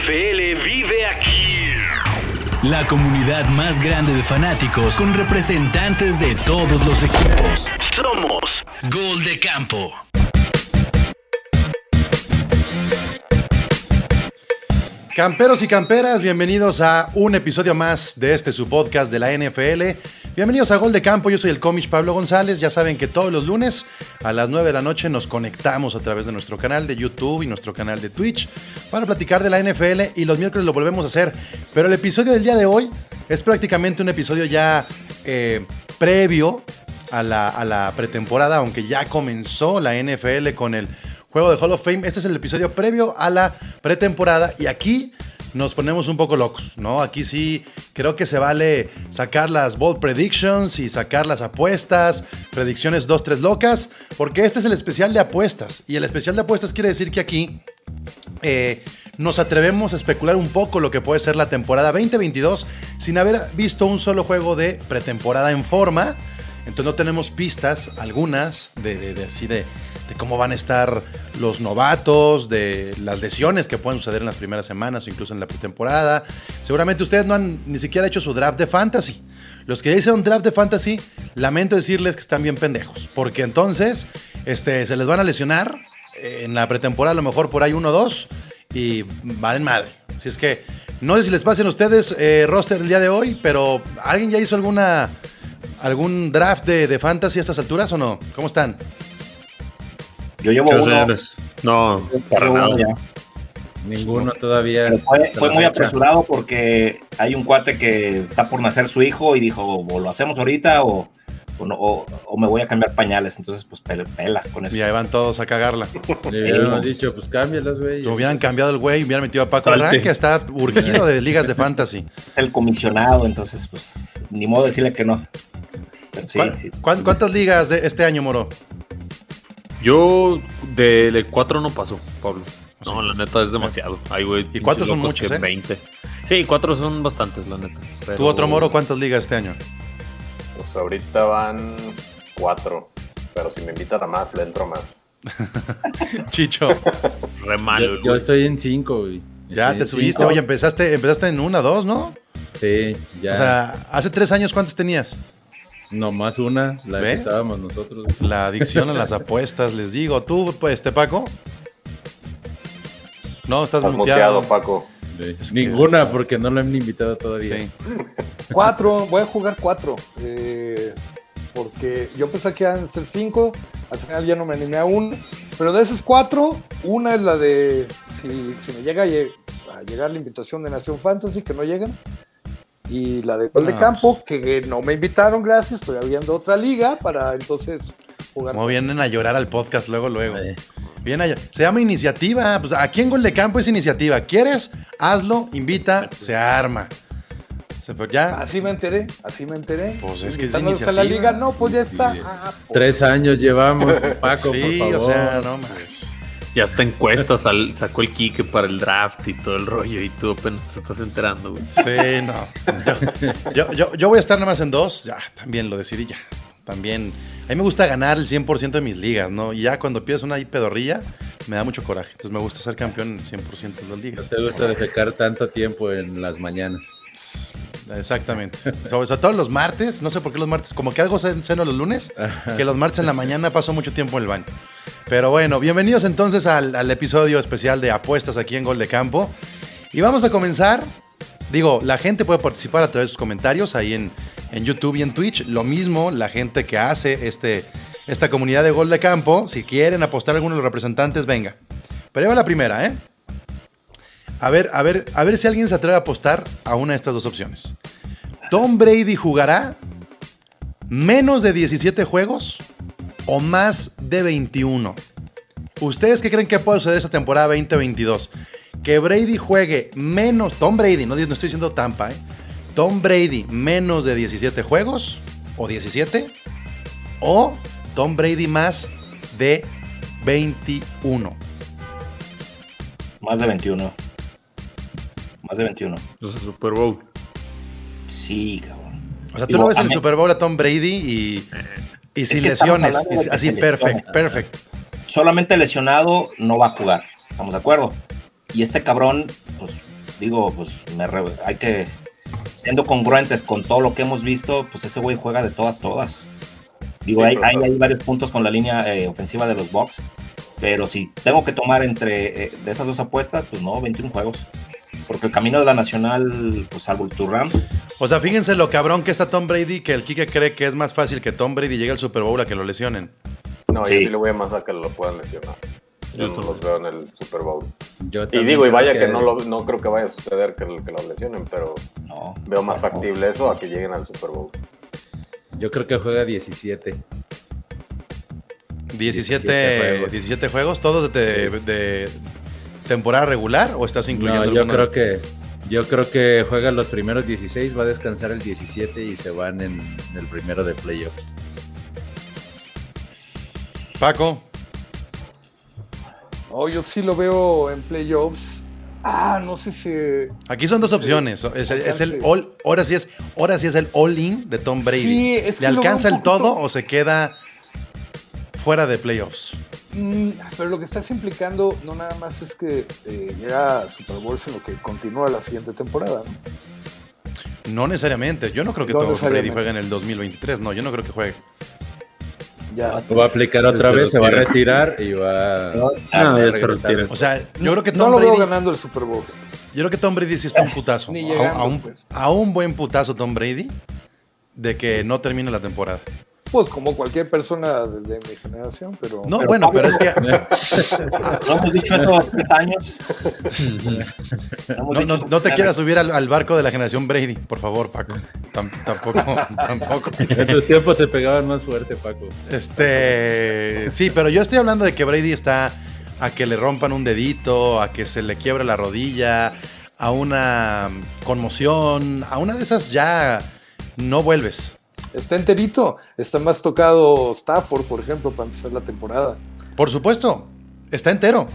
NFL vive aquí. La comunidad más grande de fanáticos con representantes de todos los equipos. Somos Gol de Campo. Camperos y camperas, bienvenidos a un episodio más de este su podcast de la NFL. Bienvenidos a Gol de Campo, yo soy el cómic Pablo González. Ya saben que todos los lunes a las 9 de la noche nos conectamos a través de nuestro canal de YouTube y nuestro canal de Twitch para platicar de la NFL y los miércoles lo volvemos a hacer. Pero el episodio del día de hoy es prácticamente un episodio ya eh, previo a la, a la pretemporada, aunque ya comenzó la NFL con el juego de Hall of Fame. Este es el episodio previo a la pretemporada y aquí nos ponemos un poco locos, ¿no? Aquí sí creo que se vale sacar las bold predictions y sacar las apuestas, predicciones 2-3 locas, porque este es el especial de apuestas. Y el especial de apuestas quiere decir que aquí eh, nos atrevemos a especular un poco lo que puede ser la temporada 2022 sin haber visto un solo juego de pretemporada en forma. Entonces no tenemos pistas, algunas, de, de, de así de, de cómo van a estar los novatos, de las lesiones que pueden suceder en las primeras semanas o incluso en la pretemporada. Seguramente ustedes no han ni siquiera hecho su draft de fantasy. Los que ya hicieron draft de fantasy, lamento decirles que están bien pendejos, porque entonces este, se les van a lesionar eh, en la pretemporada, a lo mejor por ahí uno o dos, y valen madre. Así es que no sé si les pasen a ustedes eh, roster el día de hoy, pero ¿alguien ya hizo alguna algún draft de, de fantasy a estas alturas o no? ¿Cómo están? Yo llevo ¿Qué uno. señores? No, para llevo nada. uno ya. Ninguno todavía. Pero fue, muy fecha. apresurado porque hay un cuate que está por nacer su hijo y dijo, o lo hacemos ahorita o, o, no- o- o me voy a cambiar pañales. Entonces, pues pel- pelas con eso. Y ahí van todos a cagarla. Le hubiéramos dicho, pues cámbialas, güey. Hubieran cambiado el güey y hubieran metido a Paco. Arran, que está urgido de ligas de fantasy. El comisionado, entonces, pues ni modo de decirle que no. Sí, ¿Cuán- sí. cuán- ¿Cuántas ligas de este año, Moro? Yo de 4 no paso, Pablo. No, la neta es demasiado. Ay, güey. Y cuatro pinches son muchos, que ¿eh? 20. Sí, 4 son bastantes, la neta. Pero- ¿Tú, otro Moro, cuántas ligas este año? Pues ahorita van cuatro, pero si me invitan a más, le entro más. Chicho, Re malo, Yo, estoy en cinco, güey. ya Estoy te subiste. cinco. Oye, empezaste, empezaste en una, dos, ¿no? Sí, ya. O sea, hace tres años, ¿cuántas tenías? Nomás una, la ¿Ve? que estábamos nosotros. La adicción a las apuestas, les digo. ¿Tú, pues, este Paco? No, estás, Estás muteado. muteado, Paco. Es Ninguna, está- porque no lo han invitado todavía. Sí. Cuatro, voy a jugar cuatro. eh, porque yo pensé que iban a ser cinco, al final ya no me animé a una. Pero de esos cuatro, una es la de si, si me llega a, lle- a llegar la invitación de Nación Fantasy, que no llegan. Y la de Gol de Campo, que no me invitaron, gracias. Estoy abriendo otra liga para entonces jugar. Como vienen a llorar al podcast luego, luego. Eh, Bien allá. Se llama iniciativa. Pues aquí en Gol de Campo es iniciativa. ¿Quieres? Hazlo, invita, se arma. Se- pues ya. Así me enteré, así me enteré. Pues es que es la liga, no, pues ya Sí, está. sí. Ah, pues. Tres años llevamos, Paco, sí, por favor. o sea, no mames. Ya está encuestas, al- sacó el Kike para el draft y todo el rollo. Y tú apenas te estás enterando, güey. Sí, no. Yo, yo, yo- yo voy a estar nada más en dos. Ya, también lo decidí ya. También. A mí me gusta ganar el 100% de mis ligas, ¿no? Y ya cuando empiezas una ahí pedorrilla, me da mucho coraje. Entonces me gusta ser campeón en el 100% de las No ligas. te gusta defecar tanto tiempo en las mañanas. Exactamente. Sobre, sobre todo los martes, no sé por qué los martes, como que algo se ceno los lunes, que los martes en la mañana paso mucho tiempo en el baño. Pero bueno, bienvenidos entonces al, al episodio especial de apuestas aquí en Gol de Campo. Y vamos a comenzar. Digo, la gente puede participar a través de sus comentarios ahí en, en YouTube y en Twitch. Lo mismo la gente que hace este, esta comunidad de Gol de Campo. Si quieren apostar a alguno de los representantes, venga. Pero ahí va la primera, ¿eh? A ver, a ver, a ver si alguien se atreve a apostar a una de estas dos opciones. Tom Brady jugará menos de 17 juegos o más de 21. ¿Ustedes qué creen que puede suceder esta temporada 2022? Que Brady juegue menos, Tom Brady, no, no estoy diciendo Tampa, ¿eh? Tom Brady menos de 17 juegos o 17 o Tom Brady más de 21. Más de 21. Más de 21. Es el Super Bowl. Sí, cabrón. O sea, tú Digo, lo ves en el Super Bowl a Tom Brady y, y sin lesiones. y- así, perfecto, perfecto. Solamente lesionado no va a jugar. ¿Estamos de acuerdo? Y este cabrón, pues digo, pues me re- hay que, siendo congruentes con todo lo que hemos visto, pues ese güey juega de todas, todas. Digo, Sí, hay, hay, hay varios puntos con la línea eh, ofensiva de los Bucks, pero si tengo que tomar entre eh, de esas dos apuestas, pues no, 21 juegos. Porque el camino de la Nacional, pues salvo tus Rams, O sea, fíjense lo cabrón que está Tom Brady, que el Kike cree que es más fácil que Tom Brady llegue al Super Bowl a que lo lesionen. No, Sí. yo sí le voy a más a que lo puedan lesionar. Yo no los veo en el Super Bowl. Yo Y digo, y vaya que, no, lo, no creo que vaya a suceder que, que lo lesionen, pero no. veo más factible eso a que lleguen al Super Bowl. Yo creo que juega 17. 17, 17 juegos. 17 juegos, todos de, de temporada regular o estás incluyendo No, yo alguno? creo que yo creo que juega los primeros 16, va a descansar el 17 y se van en, en el primero de playoffs. Paco, No, yo sí lo veo en playoffs. Ah, no sé si. aquí son dos opciones. Es, el- es el all, ahora sí es, ahora sí es el all-in de Tom Brady. Sí, es que ¿Le alcanza el poquito- todo o se queda fuera de playoffs? Mm, pero lo que estás implicando no nada más es que eh, llega a Super Bowl, sino que continúa la siguiente temporada. ¿no? No necesariamente. Yo no creo que No Tom Brady juegue en el 2023. No, yo no creo que juegue. Ya. Lo va a aplicar otra Se vez, se va a retira. retirar y va Ah, a ya se regresar. retira. O sea, yo creo que no Tom lo veo Brady. ganando el Super Bowl. Yo creo que Tom Brady sí está un putazo. Ni A- llegando, a, un, pues. a un buen putazo Tom Brady de que no termine la temporada. Pues como cualquier persona de, de mi generación, pero. No, Pero bueno, Pablo- pero es que No hemos dicho esto hace tres años. no, te quieras subir al, al barco de la generación Brady, por favor, Paco. Tam- tampoco, tampoco. En tus tiempos se pegaban más fuerte, Paco. Este, sí, pero yo estoy hablando de que Brady está a que le rompan un dedito, a que se le quiebre la rodilla, a una conmoción, a una de esas ya no vuelves. Está enterito. Está más tocado Stafford, por ejemplo, para empezar la temporada. Por supuesto, está entero.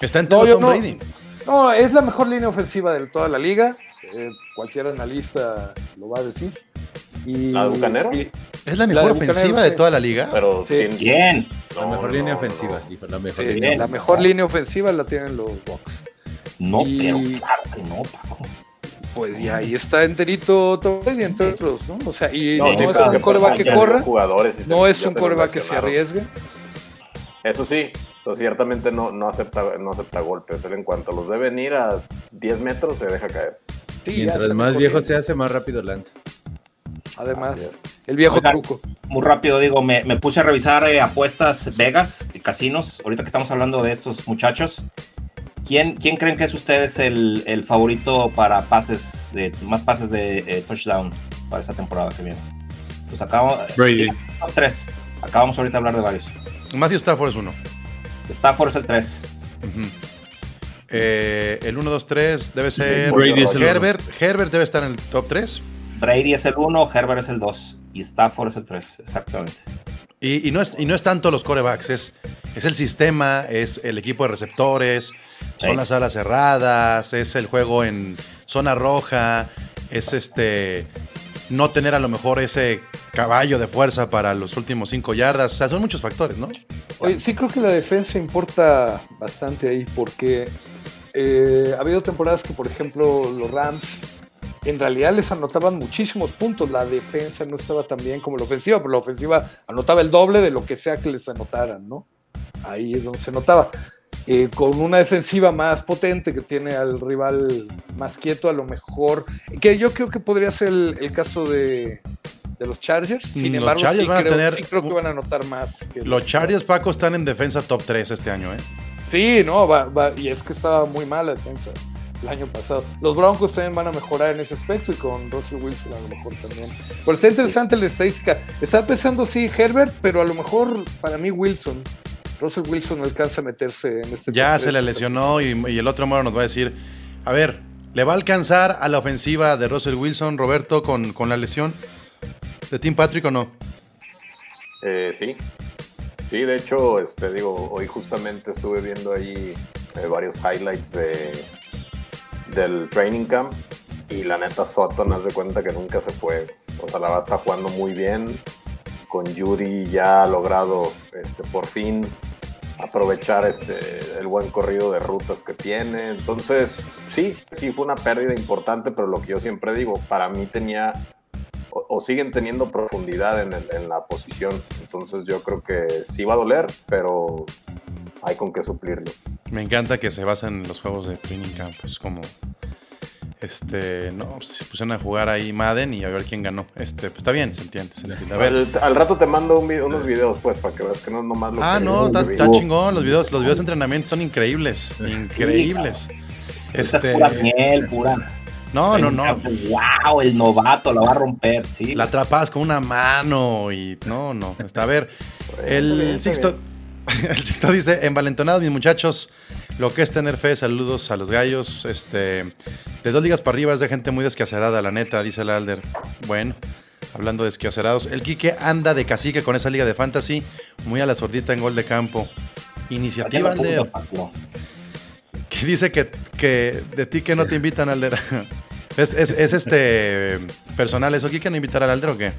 Está entero No, Tom no. Brady. No, es la mejor línea ofensiva de toda la liga. Eh, cualquier analista lo va a decir. Y, ¿La de Bucaneros? y- Es la La mejor de ofensiva de toda la liga. Pero Sí. ¿quién- Bien. La No, mejor no, línea ofensiva, la mejor sí, línea. la mejor línea ofensiva la tienen los Bucks. No, Y- pero claro que no, Paco. Pues y ahí está enterito Tom Brady, entre otros, ¿no? O sea, y no, sí, es un coreback que ya corra, jugadores y se- no es ya un coreback que se arriesgue. Eso sí, pues, ciertamente no, no, acepta, no acepta golpes. Él en cuanto los ve venir a 10 metros se deja caer. Sí, ya Mientras más viejo se hace, más rápido lanza. Además, el viejo truco. Muy rápido, digo, me, me puse a revisar eh, apuestas Vegas, y casinos, ahorita que estamos hablando de estos muchachos. ¿Quién, quién creen que es ustedes el, el favorito para pases, de más pases de eh, touchdown para esta temporada que viene? Pues acabamos... Brady. Top 3. Acabamos ahorita de hablar de varios. Matthew Stafford es uno. Stafford es el 3. Ujú. Eh, el 1, 2, 3 debe ser Brady es el uno. Herbert. Herbert debe estar en el top 3. Brady es el 1, Herbert es el 2 y Stafford es el 3, exactamente. Y, y no es, y no es tanto los corebacks, es, es el sistema, es el equipo de receptores, son Sí. las alas cerradas, es el juego en zona roja, es este no tener a lo mejor ese caballo de fuerza para los últimos cinco yardas. O sea, son muchos factores, ¿no? Oye, sí creo que la defensa importa bastante ahí, porque eh, ha habido temporadas que, por ejemplo, los Rams en realidad les anotaban muchísimos puntos. La defensa no estaba tan bien como la ofensiva, pero la ofensiva anotaba el doble de lo que sea que les anotaran, ¿no? Ahí es donde se notaba. Eh, con una defensiva más potente que tiene al rival más quieto, a lo mejor, que yo creo que podría ser el, el caso de, de los Chargers. Sin Los embargo, Chargers sí, van a creo, tener sí creo que van a anotar más. que Los Chargers, Paco, están en defensa top 3 este año, ¿eh? Sí, no, va, va, y es que estaba muy mal la defensa el año pasado. Los Broncos también van a mejorar en ese aspecto y con Russell Wilson a lo mejor también. Pero está interesante la estadística. Está pensando sí Herbert, pero a lo mejor para mí Wilson. Russell Wilson alcanza a meterse en este Ya se le lesionó y, y el otro moro nos va a decir, a ver, ¿le va a alcanzar a la ofensiva de Russell Wilson, Roberto, con, con la lesión de Tim Patrick o no? Eh, sí. Sí, de hecho, este, digo, hoy justamente estuve viendo ahí eh, varios highlights de, del training camp y la neta Sutton haz de cuenta que nunca se fue. O sea, la verdad está jugando muy bien. Con Judy ya ha logrado este, por fin aprovechar este el buen corrido de rutas que tiene. Entonces, sí, sí fue una pérdida importante, pero lo que yo siempre digo, para mí tenía o, o siguen teniendo profundidad en, el- en la posición. Entonces yo creo que sí va a doler, pero hay con qué suplirlo. Me encanta que se basan en los juegos de training camp. Es como. Este. No, pues, se pusieron a jugar ahí Madden y a ver quién ganó. Este, pues está bien, se entiende. se entiende. A ver. Al, al rato te mando un unos videos, pues, para que veas que no es nomás lo Ah, que no, está vi. chingón. Los videos, los videos de entrenamiento son increíbles. Increíbles. Esta Este. es pura miel, pura. No, no, no. Wow, el novato la va a romper, sí. La atrapas con una mano y no, no. Está, a ver, el Sixto, el Sixto dice, envalentonados mis muchachos, lo que es tener fe, saludos a los gallos, este, de dos ligas para arriba es de gente muy descacerada, la neta, dice el Alder. Bueno, hablando de descacerados, el Quique anda de cacique con esa liga de fantasy, muy a la sordita en gol de campo. Iniciativa, Alder, que dice que, que de ti que no te invitan, Alder. ¿Es, es, es este personal eso, Quique, no invitar al Alder o qué?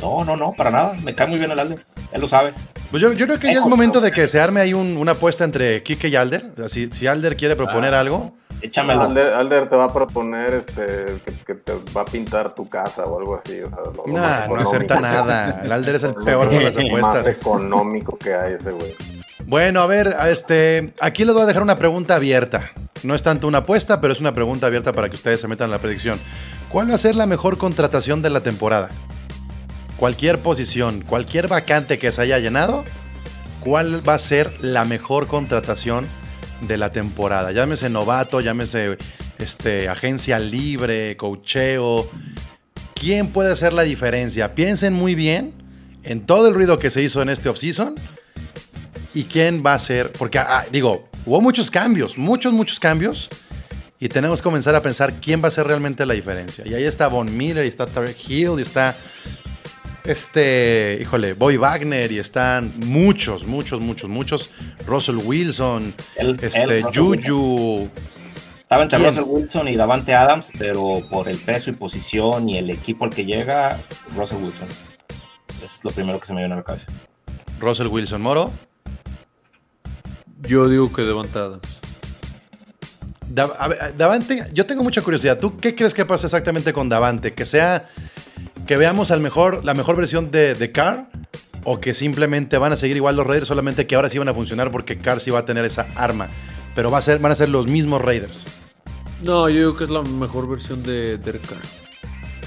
No, no, no, para nada. Me cae muy bien el Alder. Él lo sabe. Pues yo, yo creo que ya es momento de que se arme ahí un- una apuesta entre Kike y Alder. Si, si Alder quiere proponer algo. Échamelo. Alder, Alder te va a proponer este que, que te va a pintar tu casa o algo así. O sea, lo- lo Nah, no acepta nada. El Alder es el peor con las Lo más apuestas. económico que hay ese güey. Bueno, a ver, este, aquí les voy a dejar una pregunta abierta. No es tanto una apuesta, pero es una pregunta abierta para que ustedes se metan en la predicción. ¿Cuál va a ser la mejor contratación de la temporada? Cualquier posición, cualquier vacante que se haya llenado, ¿cuál va a ser la mejor contratación de la temporada? Llámese novato, llámese este, agencia libre, cocheo. ¿Quién puede hacer la diferencia? Piensen muy bien en todo el ruido que se hizo en este offseason y quién va a ser, porque ah, digo, hubo muchos cambios, muchos, muchos cambios, y tenemos que comenzar a pensar quién va a ser realmente la diferencia. Y ahí está Von Miller, y está Tarek Hill, y está este, híjole, Boy Wagner, y están muchos, muchos, muchos, muchos, Russell Wilson, este, Russell Juju, Estaba entre ¿Quién? Russell Wilson y Davante Adams, pero por el peso y posición y el equipo al que llega, Russell Wilson. Es lo primero que se me viene a la cabeza. Russell Wilson, Moro. Yo digo que Devante Adams. Da- a ver, Davante, yo tengo mucha curiosidad. ¿Tú qué crees que pasa exactamente con Davante? ¿Que sea que veamos la mejor versión de, de Carr? ¿O que simplemente van a seguir igual los Raiders, solamente que ahora sí van a funcionar porque Carr sí va a tener esa arma? Pero va a ser, van a ser los mismos Raiders. No, yo digo que es la mejor versión de Derek.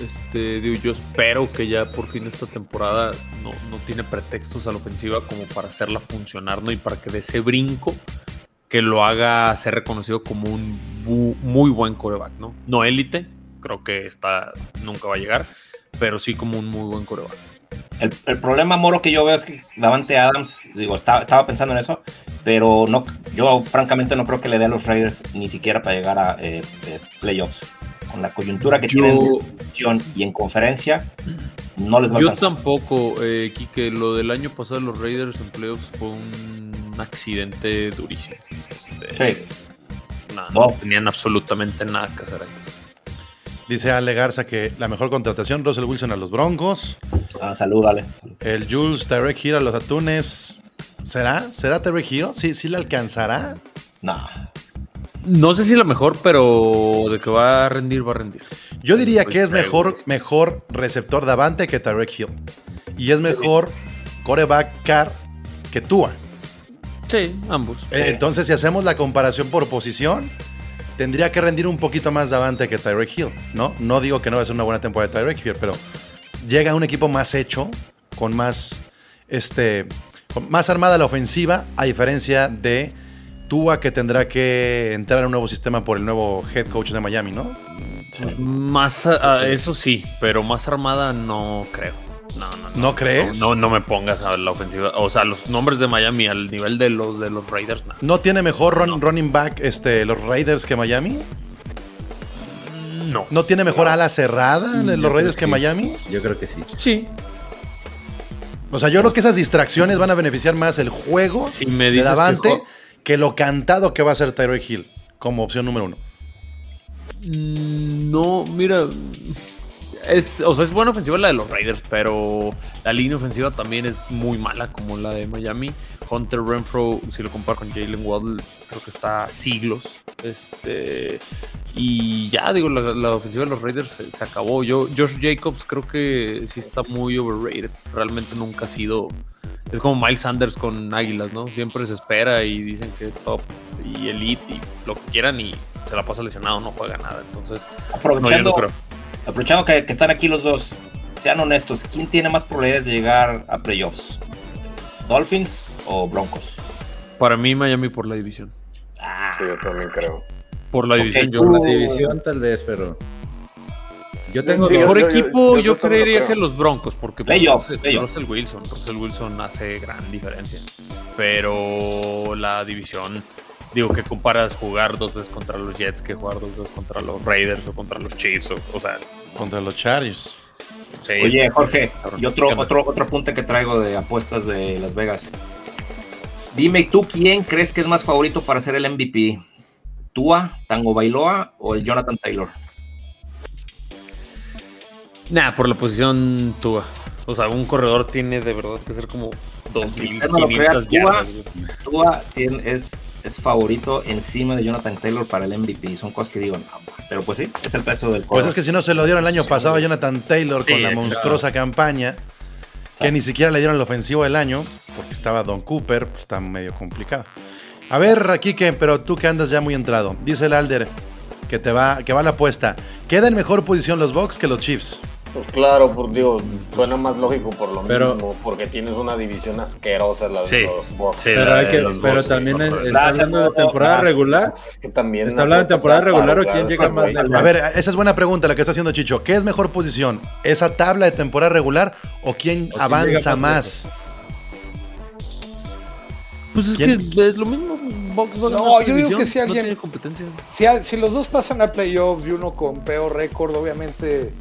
Este, yo espero que ya por fin esta temporada no, no tiene pretextos a la ofensiva como para hacerla funcionar, ¿no? Y para que de ese brinco que lo haga ser reconocido como un muy buen coreback, ¿no? No élite, creo que está, nunca va a llegar, pero sí como un muy buen coreback. El, el problema, Moro, que yo veo es que Davante Adams, digo, estaba, estaba pensando en eso, pero no, yo francamente no creo que le dé a los Raiders ni siquiera para llegar a eh, eh, playoffs. Con la coyuntura que Yo- tienen y en conferencia, no les va a Yo tampoco, eh, Kike, lo del año pasado de los Raiders en playoffs fue un accidente durísimo. Este, Sí. no, No. no tenían absolutamente nada que hacer ahí. Dice Ale Garza que la mejor contratación, Russell Wilson a los Broncos. Ah, salud, dale. El Jules Tarek Hill a los Atunes. ¿Será? ¿Será Tarek Hill? ¿Sí, sí le alcanzará? No. No sé si la mejor, pero de que va a rendir, va a rendir. Yo diría Pues que es mejor, mejor receptor Davante que Tarek Hill. Y es mejor coreback Carr que Tua. Sí, ambos. Eh, Entonces, si hacemos la comparación por posición, tendría que rendir un poquito más Davante que Tyreek Hill, ¿no? No digo que no va a ser una buena temporada de Tyreek Hill, pero llega un equipo más hecho, con más, este, con más armada la ofensiva, a diferencia de Tua que tendrá que entrar en un nuevo sistema por el nuevo head coach de Miami, ¿no? Pues más, a- a- eso sí, pero más armada no creo. No, no, no. ¿No crees? No, no me pongas a la ofensiva. O sea, los nombres de Miami al nivel de los de los Raiders, no. ¿No tiene mejor run- running back este, los Raiders que Miami? No. ¿No tiene mejor ala cerrada Mm, yo los Raiders que que sí. Miami? Yo creo que sí. Sí. O sea, yo creo que esas distracciones van a beneficiar más el juego Si me de dices que Davante jo- que, lo cantado que va a ser Tyreek Hill como opción número uno. No, mira. Es, o sea, es buena ofensiva la de los Raiders, pero la línea ofensiva también es muy mala como la de Miami. Hunter Renfro, si lo comparo con Jalen Waddle, creo que está a siglos. Este, y ya, digo, la, la ofensiva de los Raiders se, se acabó. Yo, Josh Jacobs creo que sí está muy overrated. Realmente nunca ha sido. Es como Miles Sanders con Águilas, ¿no? Siempre se espera y dicen que top y elite y lo que quieran y se la pasa lesionado, no juega nada. Entonces, no, yo Aprovechando, no creo. Aprovechando que, que están aquí los dos, sean honestos, ¿quién tiene más probabilidades de llegar a playoffs? ¿Dolphins o Broncos? Para mí, Miami por la división. Ah, Sí, yo también creo. Por la división, yo. Por la división tal vez, pero... Yo tengo Sí, yo- yo- equipo, yo- yo, yo también lo creería que los Broncos, porque pues, Russell. Russell Wilson, Russell Wilson hace gran diferencia. Pero la división, digo que comparas jugar dos veces contra los Jets que jugar dos veces contra los Raiders o contra los Chiefs, o, o sea, Contra los Chargers. sí, Oye, Jorge, y otro, otro, otro apunte que traigo de apuestas de Las Vegas. Dime tú quién crees que es más favorito para ser el MVP. ¿Tua, Tango Bailoa o el Jonathan Taylor? Nah, por la posición Tua. O sea, un corredor tiene de verdad que ser como Usted no lo crea, 2.500 Tua, yardas. güey. Tua tiene- es, es favorito encima de Jonathan Taylor para el MVP. Son cosas que digo, no, pero pues sí, es el peso del Pues es que si no se lo dieron el año pasado a Jonathan Taylor con la exacto. monstruosa campaña, que ni siquiera le dieron el ofensivo del año, porque estaba Don Cooper, pues está medio complicado. A ver, Kike, pero tú que andas ya muy entrado. Dice el Alder que te va, que va la apuesta. ¿Queda en mejor posición los Bucks que los Chiefs? Pues claro, por digo, suena más lógico por lo Pero- mismo, porque tienes una división asquerosa la de Sí. los Bucks. Sí, Pero, la hay de que- los pero Bucks, también es- no, está hablando de temporada regular. Que también Está hablando de temporada regular o quién llega más lejos. A ver, esa es buena pregunta la que está haciendo Chicho. ¿Qué es mejor posición? ¿Esa tabla de temporada regular o quién avanza más? Pues es ¿Quién? que es lo mismo. Va a No, yo digo que si no alguien- tiene competencia. Si, si los dos pasan a playoffs y uno con peor récord, obviamente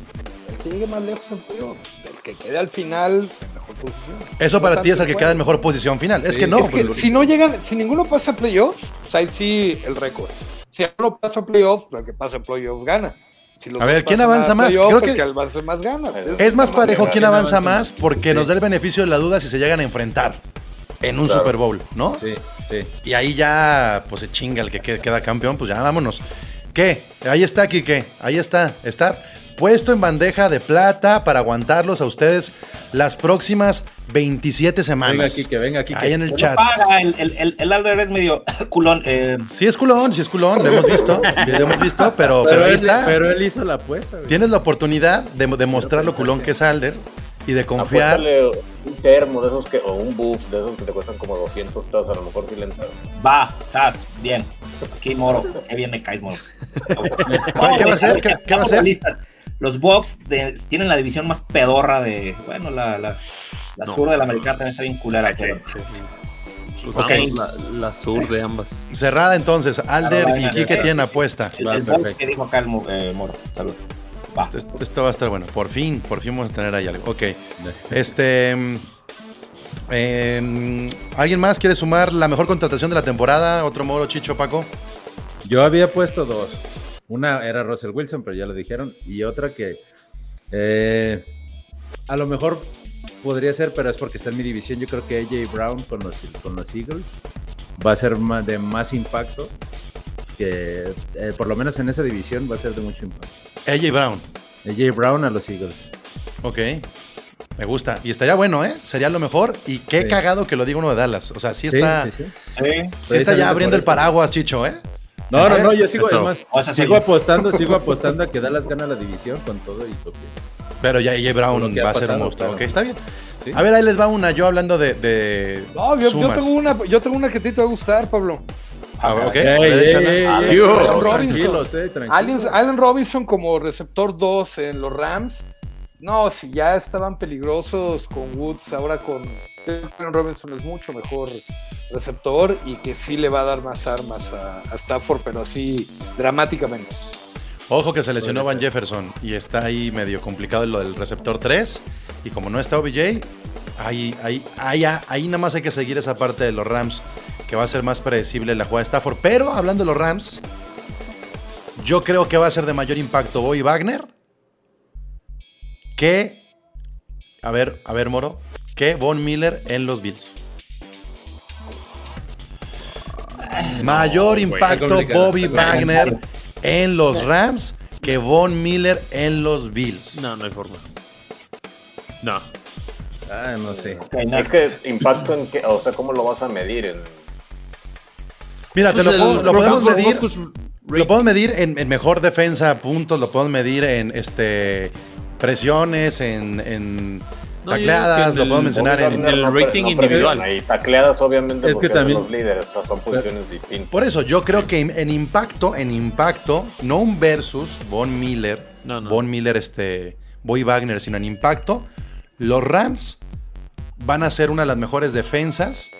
el que llegue más lejos en playoffs, el que quede al final en mejor posición. Eso para ti es el que queda en mejor posición final. Es que no. es que pues, si no llegan, si ninguno pasa a playoffs, pues ahí sí el récord. Si uno pasa a playoffs, pues el que pasa a playoffs gana. Si A ver, ¿quién avanza más? Creo el que- que avance más gana. Es Es más parejo quién ¿quién avanza avanza más más? porque Sí. nos da el beneficio de la duda si se llegan a enfrentar en un Claro. Super Bowl, ¿no? Sí, sí. Y ahí ya, pues se chinga el que que- queda campeón, pues ya vámonos. ¿Qué? Ahí está, Kike. Ahí está. Está puesto en bandeja de plata para aguantarlos a ustedes las próximas 27 Venga semanas. aquí, que venga aquí. Ahí en el chat. paga, el, el, el, es medio culón. eh, Sí es culón, sí es culón, lo hemos visto, lo hemos visto, pero, pero Pero, ahí él, está. pero él hizo la apuesta. güey. Tienes la oportunidad de demostrar lo culón que es Alder y de confiar. Apuéstale un termo de esos que, o un buff de esos que te cuestan como 200 pesos, a lo mejor sí le entra. va, Sas, bien. Aquí Moro, qué bien me caes, Moro. ¿Cuál- qué va a hacer? ¿Qué- qué va a hacer? Listas. Los Bucks de- tienen la división más pedorra de. Bueno, la, la, la No. sur de la americana también está bien culera. Sí, pero- sí, sí. Pues Ok. ambos, la, la sur de ambas. Cerrada entonces, Alder Claro, y Kike tienen apuesta. El, Va, el Bucks perfecto. que dijo acá el eh, Moro. Salud. Va. Esto, esto- esto va a estar bueno. Por fin, por fin vamos a tener ahí algo. Ok. Este. em, ¿Alguien más quiere sumar la mejor contratación de la temporada? ¿Otro moro, Chicho, Paco? Yo había puesto dos. Una era Russell Wilson, pero ya lo dijeron. Y otra que eh, a lo mejor podría ser, pero es porque está en mi división. Yo creo que AJ Brown con los, con los Eagles va a ser ma- de más impacto. Que eh, por lo menos en esa división va a ser de mucho impacto. AJ Brown. AJ Brown a los Eagles. Ok. Me gusta. Y estaría bueno, ¿eh? Sería lo mejor. Y qué Sí. cagado que lo diga uno de Dallas. O sea, sí está, Sí, sí, sí. Sí. sí está ya abriendo el paraguas, Chicho, ¿eh? No, no, no, yo sigo eso. además. Sigo apostando, sigo apostando a que Dallas gana la división con todo y que- Pero ya AJ Brown va a ser un monstruo. claro. Ok, está bien. Sí. A ver, ahí les va una. Yo hablando de. de No, yo, tengo una, yo tengo una que a ti te va a gustar, Pablo. Ah, ok. Robinson. Tranquilos, eh, Allen Robinson como receptor 2 en los Rams. No, si ya estaban peligrosos con Woods, ahora con Robinson es mucho mejor receptor y que sí le va a dar más armas a, a Stafford, pero así dramáticamente. Ojo que se lesionó Van Jefferson y está ahí medio complicado lo del receptor 3. Y como no está OBJ, ahí, ahí, ahí, ahí nada más hay que seguir esa parte de los Rams, que va a ser más predecible la jugada de Stafford. Pero hablando de los Rams, yo creo que va a ser de mayor impacto Boy Wagner que, a ver, a ver, Moro, que Von Miller en los Bills. Mayor impacto Bobby Wagner en los Rams que Von Miller en los Bills. No, no hay forma. No. Ah, no sé. Es que impacto en qué, o sea, ¿cómo lo vas a medir? En, Mira, te Pues lo, el puedo- lo podemos medir. Focus Lo podemos medir en, en mejor defensa, puntos, lo podemos medir en este presiones, en, en No, tacleadas, lo el- puedo mencionar en en, el rating individual. Ahí tacleadas, obviamente, Es que también- los líderes, o sea, son posiciones distintas. Por eso, yo creo que en, en impacto, en impacto, no un versus Von Miller, No, no. Von Miller, este, Boy Wagner, sino en impacto, los Rams van a ser una de las mejores defensas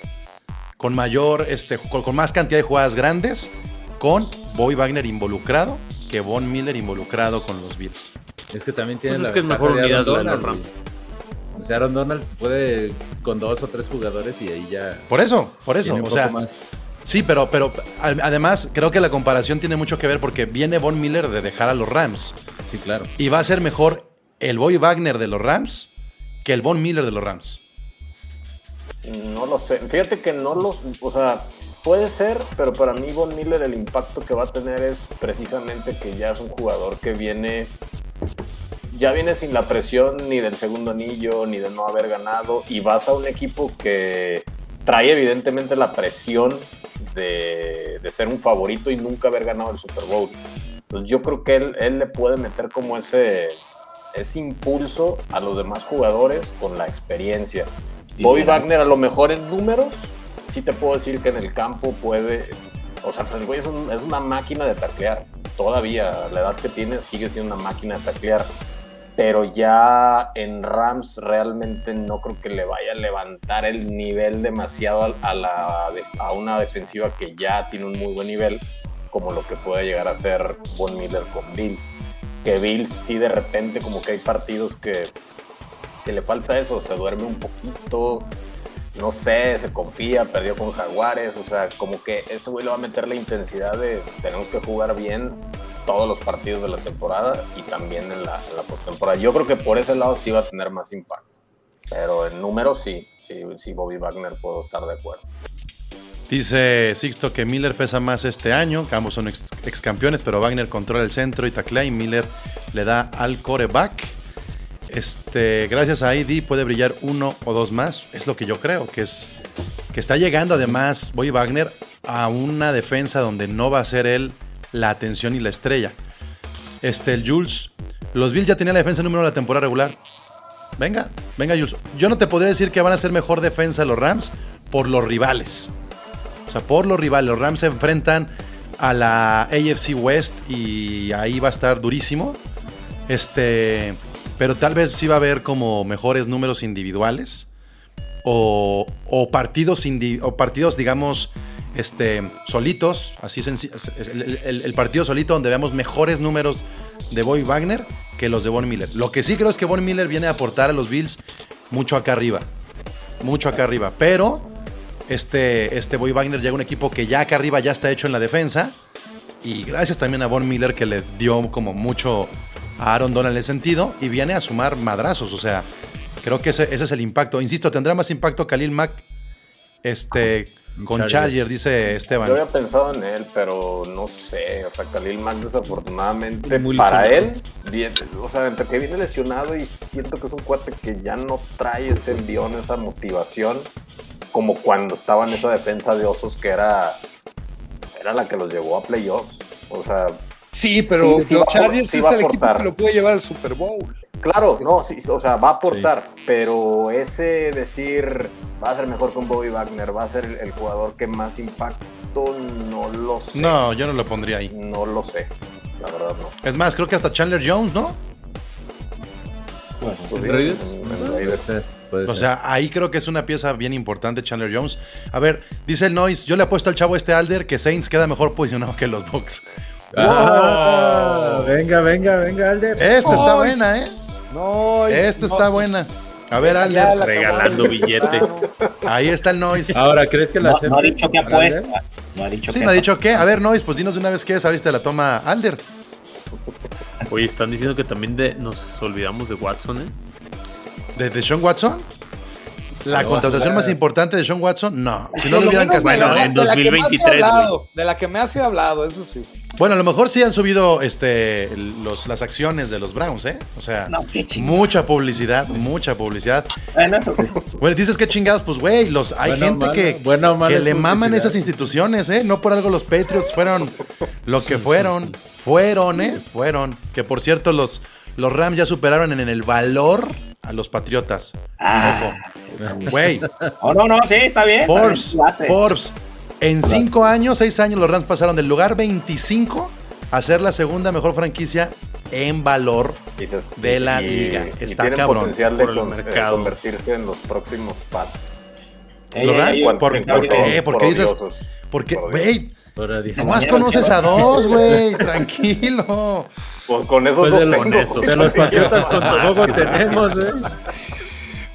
con mayor, este, con, con más cantidad de jugadas grandes, con Boy Wagner involucrado que Von Miller involucrado con los Bills. Es que también tiene Pues la es que es mejor unidad la de los Rams. O sea, Aaron Donald puede con dos o tres jugadores y ahí ya. Por eso, por eso, o sea, más. sí, pero, pero a- además creo que la comparación tiene mucho que ver porque viene Von Miller de dejar a los Rams. Sí, claro. Y va a ser mejor el Boy Wagner de los Rams que el Von Miller de los Rams. No lo sé. Fíjate que no los. O sea, puede ser, pero para mí Von Miller el impacto que va a tener es precisamente que ya es un jugador que viene. Ya viene sin la presión ni del segundo anillo, ni de no haber ganado. Y vas a un equipo que trae evidentemente la presión de, de ser un favorito y nunca haber ganado el Super Bowl. Entonces yo creo que él, él le puede meter como ese, ese impulso a los demás jugadores con la experiencia. Bobby Wagner a lo mejor en números, sí te puedo decir que en el campo puede, o sea, pues el güey es, un- es una máquina de taclear. Todavía a la edad que tiene sigue siendo una máquina de taclear. Pero ya en Rams realmente no creo que le vaya a levantar el nivel demasiado a, la, a una defensiva que ya tiene un muy buen nivel, como lo que puede llegar a ser Von Miller con Bills. Que Bills sí de repente como que hay partidos que que le falta eso, se duerme un poquito, no sé, se confía, perdió con Jaguares, o sea, como que ese güey le va a meter la intensidad de tenemos que jugar bien todos los partidos de la temporada y también en la, postemporada. Yo creo que por ese lado sí va a tener más impacto, pero en números sí, sí, sí Bobby Wagner puedo estar de acuerdo. Dice Sixto que Miller pesa más este año, que ambos son ex, ex campeones, pero Wagner controla el centro y taclea y Miller le da al coreback. Este, gracias a ID puede brillar uno o dos más, es lo que yo creo, que es que está llegando además Boy Wagner a una defensa donde no va a ser él la atención y la estrella. Este, el Jules, los Bills ya tenían la defensa número de la temporada regular. Venga, venga Jules. Yo no te podría decir que van a ser mejor defensa los Rams por los rivales. O sea, por los rivales. Los Rams se enfrentan a la AFC West y ahí va a estar durísimo. Este, pero tal vez sí va a haber como mejores números individuales o, partidos, o partidos, digamos, este, solitos, así senci- es- el, el- el partido solito donde veamos mejores números de Boy Wagner que los de Von Miller. Lo que sí creo es que Von Miller viene a aportar a los Bills mucho acá arriba, mucho acá arriba, pero este, este Boy Wagner llega a un equipo que ya acá arriba ya está hecho en la defensa y gracias también a Von Miller que le dio como mucho a Aaron Donald en ese sentido y viene a sumar madrazos, o sea, creo que ese, ese es el impacto. Insisto, tendrá más impacto Khalil Mack este, con Chargers. Charger, dice Esteban. Yo había pensado en él, pero no sé. O sea, Khalil Mack desafortunadamente Muy para lesionado. él, bien, o sea, entre que viene lesionado y siento que es un cuate que ya no trae ese envión, esa motivación, como cuando estaba en esa defensa de osos que era, era la que los llevó a playoffs. O sea, Sí, pero Sí, sí los va a- Chargers sí es el equipo aportar. que lo puede llevar al Super Bowl. Claro, no, sí, o sea, va a aportar, pero ese decir va a ser mejor con Bobby Wagner, va a ser el, el jugador que más impacto, no lo sé. No, yo no lo pondría ahí. No lo sé, la verdad no. Es más, creo que hasta Chandler Jones, ¿no? Pues ¿En sí, Raiders? en- en Puede Raiders. ser, puede O ser. sea, ahí creo que es una pieza bien importante Chandler Jones. A ver, dice el Noise, yo le apuesto al chavo este Alder que Saints queda mejor posicionado que los Bucks. Ah, ¡Wow! venga, venga, venga, Alder. Esta está buena, ¿eh? No, Esta no, está buena. A ver, Alder, la Regalando billete. ahí está el Noise. Ahora, ¿crees que la No, no ha dicho que Alder? apuesta. No ha dicho Sí, que me ha dicho qué. A ver, Noise, pues dinos de una vez qué sabiste la toma Alder. Oye, están diciendo que también de, nos olvidamos de Watson, ¿eh? ¿De, de Sean Watson? La contratación más importante de Sean Watson, no. Si no lo hubieran castigado. de la- en de la que más se ha 2023, hablado, De la que me hace hablado, eso sí. Bueno, a lo mejor sí han subido este, los, las acciones de los Browns, ¿eh? O sea, No, mucha publicidad, mucha publicidad. Bueno, eso sí. Bueno, dices que chingados, pues güey, los hay Bueno, gente que, bueno, que le maman esas instituciones, ¿eh? No por algo los Patriots fueron lo que fueron, fueron, ¿eh? Fueron. Que por cierto, los, los Rams ya superaron en, el valor a los Patriotas. Ah, Güey, oh, no, no, sí, está bien. está Forbes, bien, late. Forbes. En cinco años, seis años, los Rams pasaron del lugar 25 a ser la segunda mejor franquicia en valor. Dices, De y- la y- liga. y Está tienen cabrón. potencial de Por el con- mercado. convertirse en los próximos Pats. Ey, los Rams, ey, por- Por- ¿por qué? ¿Por qué dices? Porque, Por güey, nomás conoces a dos, güey. Tranquilo. Pues con esos Pues dos de los- tengo. con esos. de los patriotas con tampoco tenemos, ¿eh?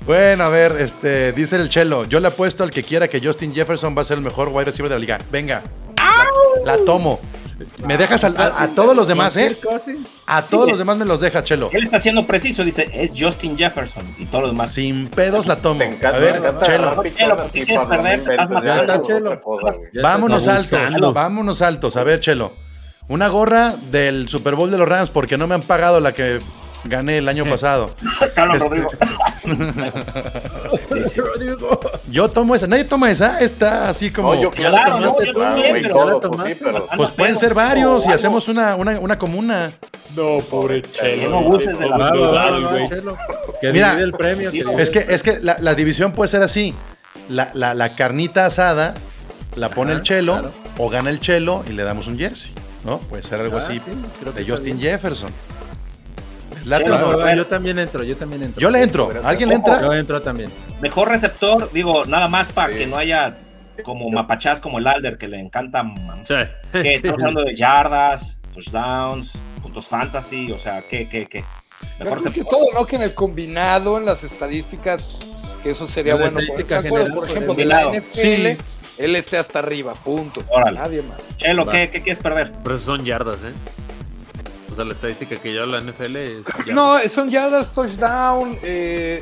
Bueno, a ver, este, dice el Chelo. Yo le apuesto al que quiera que Justin Jefferson va a ser el mejor wide receiver de la liga. Venga. La, la tomo. Me dejas al- a, a todos los demás, ¿eh? A todos Sí. los demás me los deja, Chelo. Él está siendo preciso, dice, es Justin Jefferson y todos los demás. Sin pedos la tomo. Encanta, A ver, encanta Chelo. Chelo, Chelo. Vámonos altos, vámonos altos. A ver, Chelo. Una gorra del Super Bowl de los Rams porque no me han pagado la que gané el año pasado. Carlos Este- Rodrigo. Yo tomo esa. Nadie toma esa. Está así como. No, yo Claro, no, yo claro, también, pero- todo, ¿Ya la pues sí, tomaste? pero Pues pueden ser varios y hacemos una, una, una comuna. No, pobre Chelo. No abuses de la güey. va, Chelo. Que Mira, divide el premio. que divide Es que, es que la, la división puede ser así. La, la- la carnita asada la pone Ajá, el chelo claro. o gana el chelo y le damos un jersey. ¿No? Puede ser algo Ah, así sí, creo que de Justin bien. Jefferson. Yo también entro, yo también entro. Yo le entro. ¿Alguien le entra? Yo entro también. Mejor receptor, digo, nada más para Sí. que no haya como mapachás como el Alder que le encanta. mam- Sí. Que Sí. estamos hablando de yardas, touchdowns, puntos fantasy, o sea, ¿qué, qué, qué? Mejor creo que receptor. todo, ¿no? Que en el combinado, en las estadísticas, que eso sería bueno. acuerdo. general, Por pues, ejemplo, es de la lado. NFL, Sí. él esté hasta arriba, punto. Órale. Nadie más. Chelo. ¿qué, ¿qué quieres perder? Pero son yardas, ¿eh? O sea, la estadística que lleva la NFL es. yardas. No, son yardas, touchdown, eh,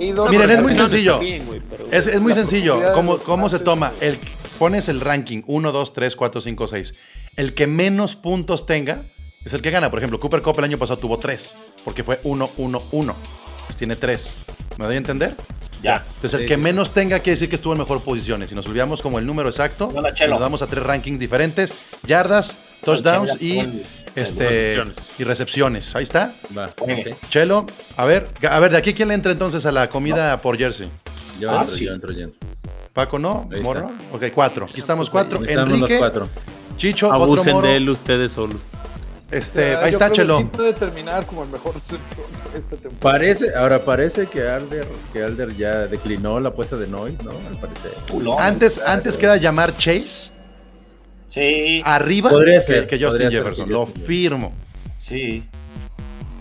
el AW. Miren, es muy sencillo. bien, güey, pero- Es, es muy sencillo. ¿Cómo, cómo se toma? El, pones el ranking 1, 2, 3, 4, 5, 6. El que menos puntos tenga es el que gana. Por ejemplo, Cooper Cup el año pasado tuvo 3, porque fue 1, 1, 1. Pues tiene 3. ¿Me doy a entender? Ya. Entonces, el que sí, menos tenga quiere decir que estuvo en mejor posiciones. Si nos olvidamos como el número exacto, No, nos damos a tres rankings diferentes: yardas, touchdowns y. este, Recepciones. y recepciones. Ahí está. Va, bien. Chelo, a ver, a ver, de aquí quién le entra entonces a la comida por jersey. Yo Ah, entro, sí. yo entro, yo entro. Paco, ¿no? Ahí ¿Morro? está. Ok, cuatro. Aquí estamos cuatro. Estamos los Enrique, cuatro. Chicho, otro Abusen moro. de él ustedes solos. Este, Ah, ahí yo está, creo que Chelo. Sí puede terminar como el mejor receptor esta temporada. Parece, ahora parece que Alder, que Alder ya declinó la apuesta de Noise, ¿no? Al parecer. Antes, antes queda llamar Chase Sí, arriba Podría que, ser, que Justin podría ser Jefferson. que Lo firmo. sí.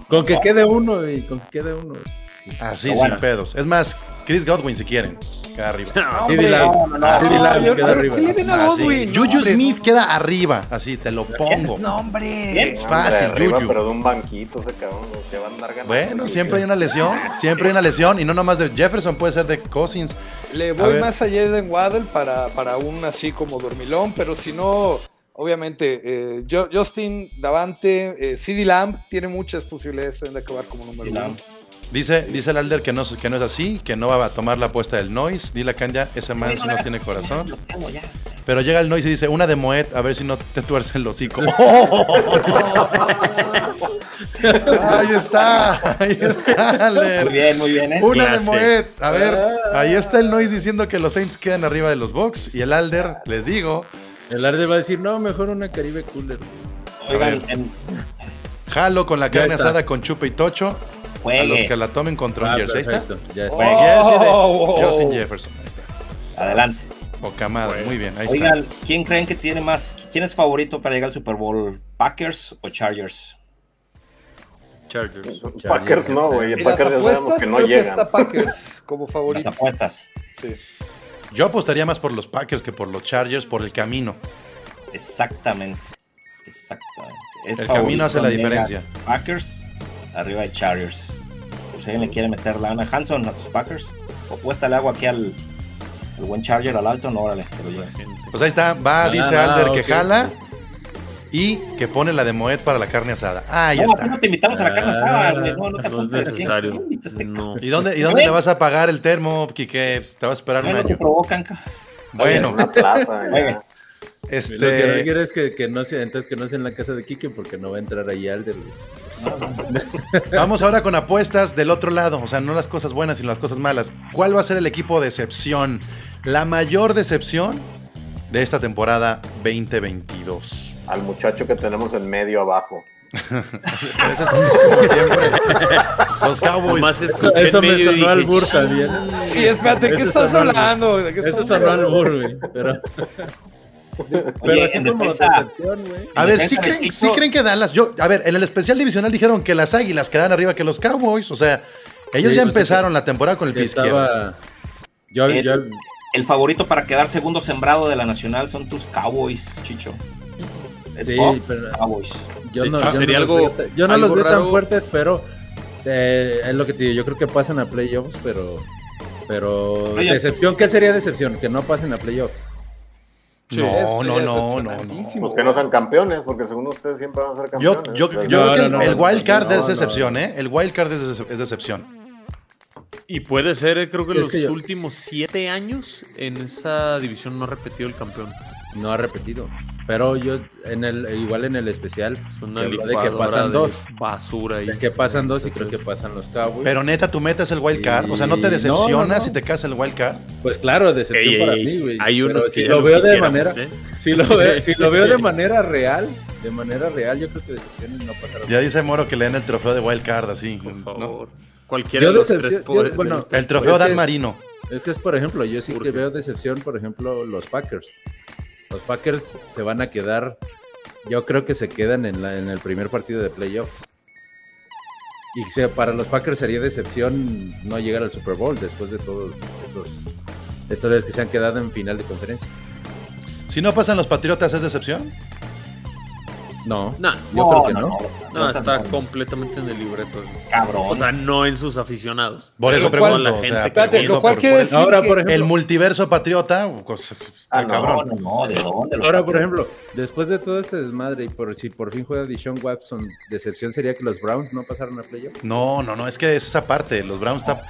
Con que quede uno y con que quede uno. Sí. Así, Pero sin bueno. pedos. Es más, Chris Godwin, si quieren. Queda arriba. Sí, Hombre, no, no, no. Ah, No, queda arriba. a Así. No, Juju Smith queda arriba. Así, te lo pongo. No, hombre. Es fácil, Hombre, arriba, Juju. pero de un banquito ese cabrón, que va a andar ganando. Bueno, siempre hay una lesión. Siempre hay una lesión. Y no nomás de Jefferson, puede ser de Cousins. Le A voy más allá de Waddle para, para un así como dormilón, pero si no, obviamente, eh, Justin Davante, eh, CD Lamb tiene muchas posibilidades de acabar como número uno. Dice, dice el Alder que no, que no es así, que no va a tomar la apuesta del Noise. Dile a Kanya, ese man si no tiene corazón. Pero llega el Noise y dice, una de Moet, a ver si no te tuerce el hocico. ahí está, ahí está, Muy Alder. bien, muy bien, ¿eh? Una de Clase. Moet. A ver, ahí está el Noise diciendo que los Saints quedan arriba de los Bucks. Y el Alder, les digo, El Alder va a decir, no, mejor una Caribe Cooler. Oigan, en- jalo con la carne asada con chupe y tocho. A los que la tomen contra un Ah. Ahí está. ya Oh. Justin Jefferson. Ahí está. Adelante. Poca madre. Muy bien, ahí está. Oigan, ¿quién creen que tiene más? ¿Quién es favorito para llegar al Super Bowl? ¿Packers o Chargers? Chargers. Packers no, güey. El las Packers ya sabemos apuestas que no creo que llegan. está Packers como Las favorito. apuestas. Sí. Yo apostaría más por los Packers que por los Chargers por el camino. Exactamente. Exactamente. Es El camino hace la diferencia. Packers arriba de Chargers. Por si alguien le quiere meter lana. Hanson a tus Packers. Opuesta agua aquí al, al buen Charger, al alto, no, órale, que lo lleve. Pues ahí está, va, Ah, dice ah, Alder que jala y que pone la de Moet para la carne asada. Ah, ya no, está. no te invitamos a la carne Ah, asada, güey. No, no te No es necesario. ¿Quién invitó a este No. ¿Y dónde, y dónde le vas a pagar el termo, Quique? Pues, Te va a esperar un Bueno, te año. provocan, ca- Bueno, Una plaza. Oye. Lo que no este, quiero es que, que no sea, entonces que no sea en la casa de Kike porque no va a entrar ahí Alder. güey. vamos ahora con apuestas del otro lado. O sea, no las cosas buenas, sino las cosas malas. ¿Cuál va a ser el equipo de decepción? La mayor decepción de esta temporada 2022. Al muchacho que tenemos en medio abajo. Eso es, como siempre. Los Cowboys. Eso en me sonó al también. Sí, espérate, ¿de qué estás hablando? ¿De qué Eso sonó al hablando? bur, güey. Pero, pero Oye, así en como defensa- decepción, güey. A ver, ¿sí creen, equipo- sí creen que Dallas? Yo, a ver, en el especial divisional dijeron que las Águilas quedan arriba que los Cowboys. O sea, ellos Sí, ya pues, empezaron la temporada con el Que pie izquierdo. estaba. Yo, El- yo, El favorito para quedar segundo sembrado de la Nacional son tus Cowboys, Chicho. Es sí, pop, pero Cowboys. yo no, hecho, yo no sería los algo- veo tan- yo no algo los veo raro. tan fuertes, pero eh, es lo que te digo. Yo creo que pasan a playoffs, pero. Pero. Oye, decepción, ¿qué sería decepción? Que no pasen a playoffs. No, Eso no, no, no, no. decepcionantísimo. Pues que no sean campeones, porque según ustedes siempre van a ser campeones. yo, No, creo que no, el, no, el wild card no, es no. decepción, ¿eh? El wild card es, decep- es decepción. Y puede ser, eh, creo que Es los que yo- últimos siete años en esa división no ha repetido el campeón. No ha repetido. Pero yo, en el, igual en el especial, Es se una habló de que pasan de dos. basura. Y De que pasan dos y creo que pasan los Cowboys. Pero neta, tu meta es el wild card. O sea, ¿no te decepcionas no, no, no. si te casas el wild card? Pues claro, decepción Ey, para ey, mí, güey. Hay unos si lo veo de manera, ¿eh? si lo veo, si lo veo de manera real, de manera real, yo creo que decepciones no pasaron. Ya dice Moro que le den el trofeo de wild card así. Por ¿no? favor. Cualquiera Yo de los tres yo- bueno, El trofeo Dan es- Marino. Es que es, por ejemplo, yo sí ¿Por que veo decepción, por ejemplo, los Packers. Los Packers se van a quedar, yo creo que se quedan en, la, en el primer partido de playoffs. Y sea, para los Packers sería decepción no llegar al Super Bowl después de todos estos, veces que se han quedado en final de conferencia. Si no pasan los Patriotas, ¿es decepción? No, Nah, yo creo que no. no, está no, completamente en el libreto. Cabrón. O sea, no en sus aficionados. Por eso pregunto. la o gente sea, que Espérate, pregunto lo cual por- quiere decir Ahora, que- por ejemplo, El multiverso patriota, pues, está Ah, no, cabrón. no, no, ¿de dónde? Ahora, por ejemplo, después de todo este desmadre y por si por fin juega Deshaun Watson, decepción sería que los Browns no pasaron a playoffs. No, no, no, es que es esa parte. Los Browns está-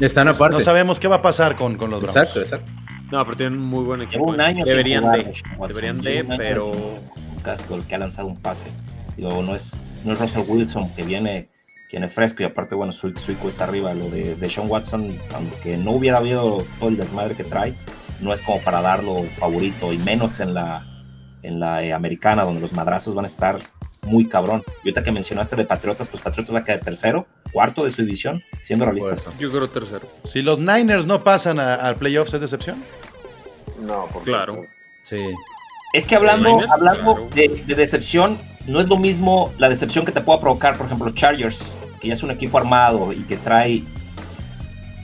Están aparte. no sabemos qué va a pasar con, con los Browns. Exacto, exacto. No, pero tienen muy buen equipo. Un año Deberían jugar, de. Deberían de, un año pero. Casco el que ha lanzado un pase. Digo, no es, no es Russell Wilson que viene, viene fresco y aparte, bueno, su, su IQ está arriba. Lo de, de Sean Watson, aunque no hubiera habido todo el desmadre que trae, no es como para darlo favorito y menos en la, en la eh, americana, donde los madrazos van a estar muy cabrón. Y ahorita que mencionaste de Patriotas, pues Patriotas va a quedar tercero, cuarto de su división, siendo realistas. Yo creo tercero. Si los Niners no pasan al playoffs, ¿es decepción? No, por Claro. Sí. Es que hablando, hablando de, de decepción, no es lo mismo la decepción que te pueda provocar, por ejemplo, los Chargers, que ya es un equipo armado y que trae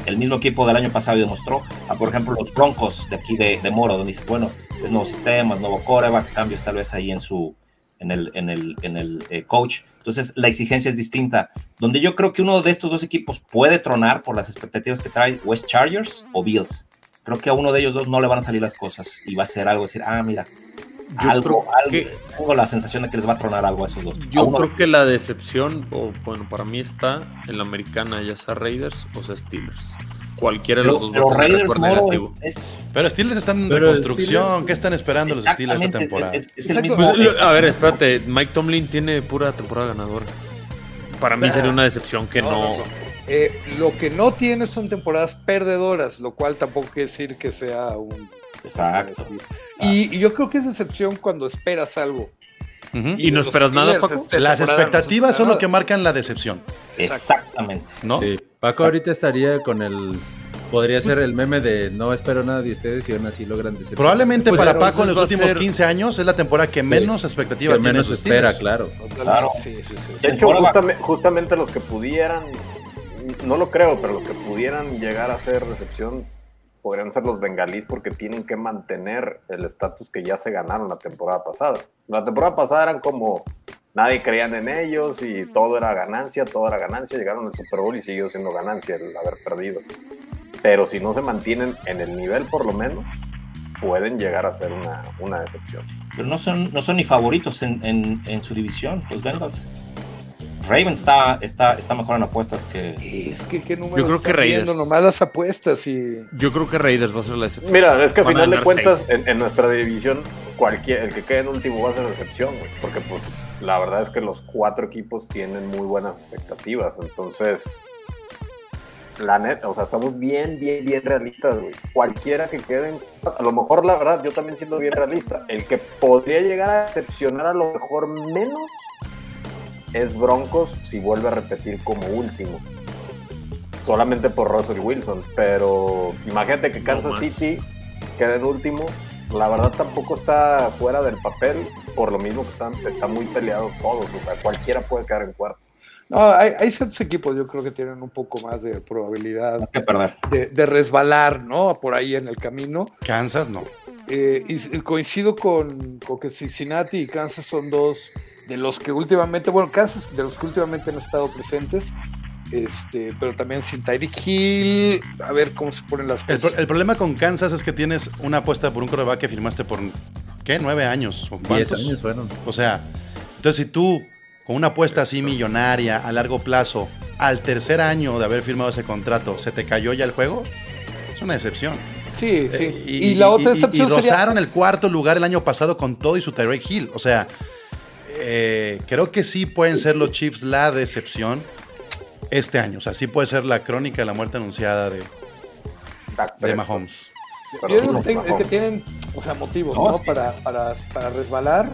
el mismo equipo del año pasado y demostró, a por ejemplo los Broncos de aquí de, de Moro, donde dices, bueno, es nuevo sistema, es nuevo coreback, cambios tal vez ahí en su en el, en el, en el eh, coach. Entonces la exigencia es distinta. Donde yo creo que uno de estos dos equipos puede tronar por las expectativas que trae, o es Chargers o Bills. Creo que a uno de ellos dos no le van a salir las cosas y va a ser algo, decir, ah, mira, Yo algo, creo algo- que- tengo la sensación de que les va a tronar algo a esos dos. Yo uno- creo que la decepción, o bueno, para mí está en la americana, ya sea Raiders o sea Steelers. Cualquiera de los pero, dos pero va a tener Raiders negativo. es, Pero Steelers están en Pero reconstrucción. Steelers- ¿Qué están esperando los Steelers esta temporada? es- es el mismo. Pues, lo- a ver, espérate, Mike Tomlin tiene pura temporada ganadora. Para mí sería una decepción que no. No, no, no. Eh, lo que no tiene son temporadas perdedoras, lo cual tampoco quiere decir que sea un... Exacto. Y, y yo creo que es decepción cuando esperas algo. ¿Y no esperas nada, Paco? Las no expectativas son lo que marcan la decepción, Exactamente. ¿no? Sí. Paco ahorita estaría con el. Podría ser el meme de no espero nada de ustedes y aún así logran decepcionar. Probablemente Pues, para Paco en los últimos ser- 15 años es la temporada que Sí. menos expectativa que tiene menos espera, claro. Claro. Sí, sí, sí. De hecho, justamente los que pudieran, no lo creo, pero los que pudieran llegar a ser decepción podrían ser los bengalíes porque tienen que mantener el estatus que ya se ganaron la temporada pasada. La temporada pasada eran como nadie creían en ellos y todo era ganancia, todo era ganancia. Llegaron al Super Bowl y siguió siendo ganancia el haber perdido. pero si no se mantienen en el nivel por lo menos, pueden llegar a ser una, una decepción. Pero no son, no son ni favoritos en, en, en su división, los Bengals. Raven está, está, está mejor en apuestas que. Es que qué número Yo creo que? Raiders. Nomás las apuestas y. Yo creo que Raiders va a ser la excepción. Mira, es que a Van a final de cuentas, en, en nuestra división, cualquier, el que quede en último va a ser decepción, güey. Porque, pues, la verdad es que los cuatro equipos tienen muy buenas expectativas. Entonces, la neta, o sea, somos bien, bien, bien realistas, güey. Cualquiera que quede, en- a lo mejor, la verdad, yo también siendo bien realista, el que podría llegar a decepcionar a lo mejor menos es Broncos si vuelve a repetir como último. Solamente por Russell Wilson, pero imagínate que Kansas. City quede en último. La verdad tampoco está fuera del papel, por lo mismo que están, está muy peleado todos. O sea, cualquiera puede quedar en cuarto. No, hay, hay ciertos equipos, yo creo que tienen un poco más de probabilidad que perder. de, de resbalar, ¿no? Por ahí en el camino. Kansas, no. Eh, y coincido con, con que Cincinnati y Kansas son dos de los que últimamente, bueno, Kansas de los que últimamente han estado presentes, este, pero también sin Tyreek Hill, a ver cómo se ponen las El, cosas. pro- el problema con Kansas es que tienes una apuesta por un coreback que firmaste por, ¿qué? ¿Nueve años? ¿O 10 cuántos? años fueron. O sea, entonces si tú, con una apuesta así millonaria a largo plazo, al tercer año de haber firmado ese contrato, se te cayó ya el juego, es una decepción. sí, sí. Eh, y, la otra y- y- excepción y sería rozaron el cuarto lugar el año pasado con todo y su Tyreek Hill. O sea, eh, creo que sí pueden ser los Chiefs la decepción este año. O sea, sí puede ser la crónica de la muerte anunciada de, de. Mahomes. Pero Yo no, Mahomes. que tienen, o sea, motivos, No, ¿no? sí. Para, para, para resbalar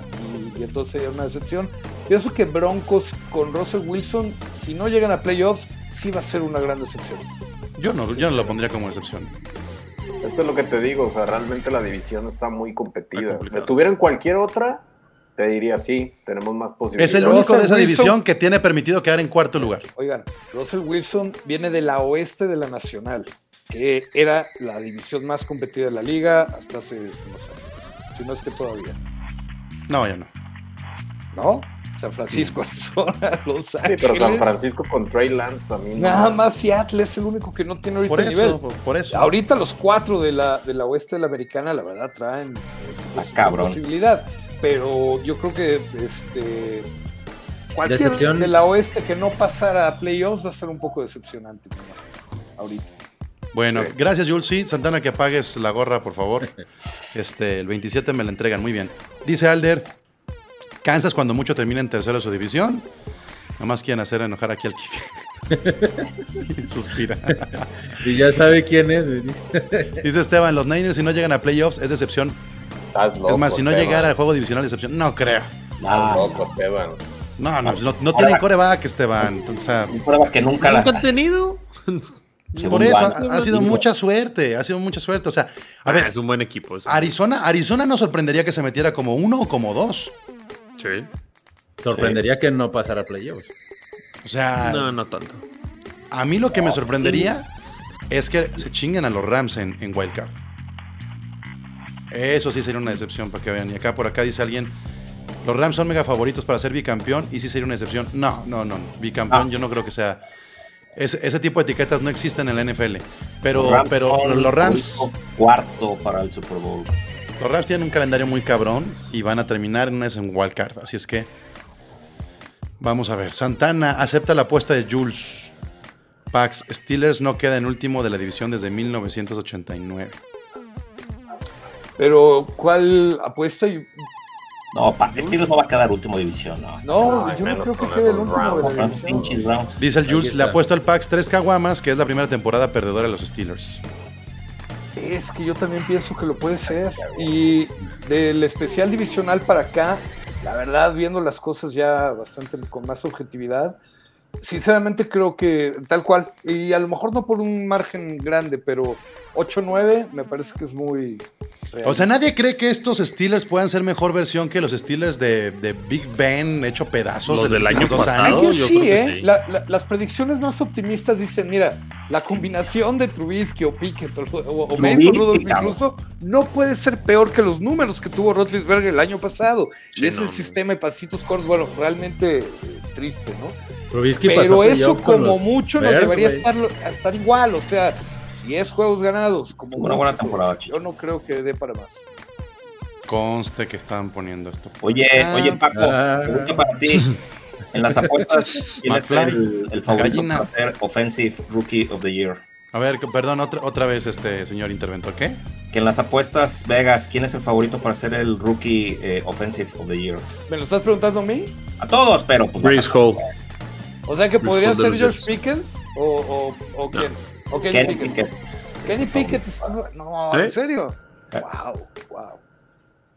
y, y entonces sería una decepción. Pienso que Broncos con Russell Wilson, si no llegan a playoffs, sí va a ser una gran decepción. Yo no, yo no lo pondría como decepción. Esto es lo que te digo, o sea, realmente la división está muy competida. Si estuviera en cualquier otra, te diría sí, tenemos más posibilidades. Es el Russell único de esa Wilson- división que tiene permitido quedar en cuarto lugar. Oigan, Russell Wilson viene de la oeste de la Nacional, que era la división más competida de la liga hasta hace unos años. Si no es que todavía. No, ya no. ¿No? San Francisco, Arizona, Los Sí, Ángeles. pero San Francisco con Trey Lance a mí no- Nada más Seattle es el único que no tiene ahorita Por el eso, nivel. por, por eso. Ahorita los cuatro de la, de la oeste de la americana, la verdad, traen eh, pues, cabrón. posibilidad. Pero yo creo que este cualquier Decepción. de la oeste que no pasara a playoffs va a ser un poco decepcionante. Ahorita. Bueno, Sí. gracias, Jules. Sí, Santana, que apagues la gorra, por favor. Este, el 27 me la entregan. Muy bien. Dice Alder, Kansas cuando mucho termina en tercero de su división. Nomás quieren hacer enojar aquí al Kike. Y Suspira. Y ya sabe quién es. Dice Esteban, los Niners si no llegan a playoffs es decepción. Estás loco, es más, si no Esteban. llegara al juego divisional es decepción. No creo. Estás loco, Esteban. No, no, pues no, no tienen coreback, Esteban. O sea, un prueba que nunca la. ¿Nunca han tenido? Por eso ha, ha sido mucha suerte. Ha sido mucha suerte. O sea, a Ah, ver, es un buen equipo. Arizona, Arizona no sorprendería que se metiera como uno o como dos. Sí. Sorprendería que no pasara playoffs. O sea, No, no tanto. a mí lo que me sorprendería es que se chinguen a los Rams en, en Wild Card. Eso sí sería una decepción para que vean. Y acá por acá dice alguien, los Rams son mega favoritos para ser bicampeón y sí sería una excepción. No, no, no. no. Bicampeón Ah. yo no creo que sea... Ese, ese tipo de etiquetas no existen en la NFL. Pero, los Rams pero los Rams... Cuarto para el Super Bowl. Los Rams tienen un calendario muy cabrón y van a terminar en una en wild card. Así es que vamos a ver. Santana acepta la apuesta de Jules. Pax Steelers no queda en último de la división desde 1989. Pero, ¿cuál apuesta? No, pa, Steelers no va a quedar último división. No, No, Ay, yo no creo que quede el último de la división. Browns. Dice el Jules, le está. apuesto al Pax 3 caguamas, que es la primera temporada perdedora de los Steelers. Es que yo también pienso que lo puede ser. Y del especial divisional para acá, la verdad, viendo las cosas ya bastante con más objetividad, sinceramente creo que tal cual, y a lo mejor no por un margen grande, pero 8-9 me parece que es muy... real. O sea, nadie cree que estos Steelers puedan ser mejor versión que los Steelers de, de Big Ben hecho pedazos Los del año pasado. años. Yo sí, creo que ¿eh? sí. La- la- las predicciones más optimistas dicen, mira, la combinación de Trubisky o Pickett o, o, o Mason Rudolph incluso no puede ser peor que los números que tuvo Roethlisberger el año pasado. Sí, y ese no, sistema de pasitos cortos, bueno, realmente eh, triste, ¿no? Trubisky pasó Pero eso como mucho nos Bears, debería güey. estar, estar igual, o sea, 10 juegos ganados. Como Una buena temporada. Yo no creo que dé para más. Conste que están poniendo esto. Oye, Ah. oye, Paco, Ah. pregunta para ti. En las apuestas, ¿quién es el, el favorito Gallina. para ser Offensive Rookie of the Year? A ver, perdón, otra, otra vez, este señor interventor. ¿Qué? Que en las apuestas Vegas, ¿quién es el favorito para ser el Rookie eh, Offensive of the Year? ¿Me lo estás preguntando a mí? A todos, pero pues. Breeze Hall. O sea que podría Responde ser los George. Pickens o, o, o quién? ¿O Kenny, Kenny Pickett? Pickett Kenny Pickett. está- No, ¿Eh? ¿en serio? Eh. Wow, wow.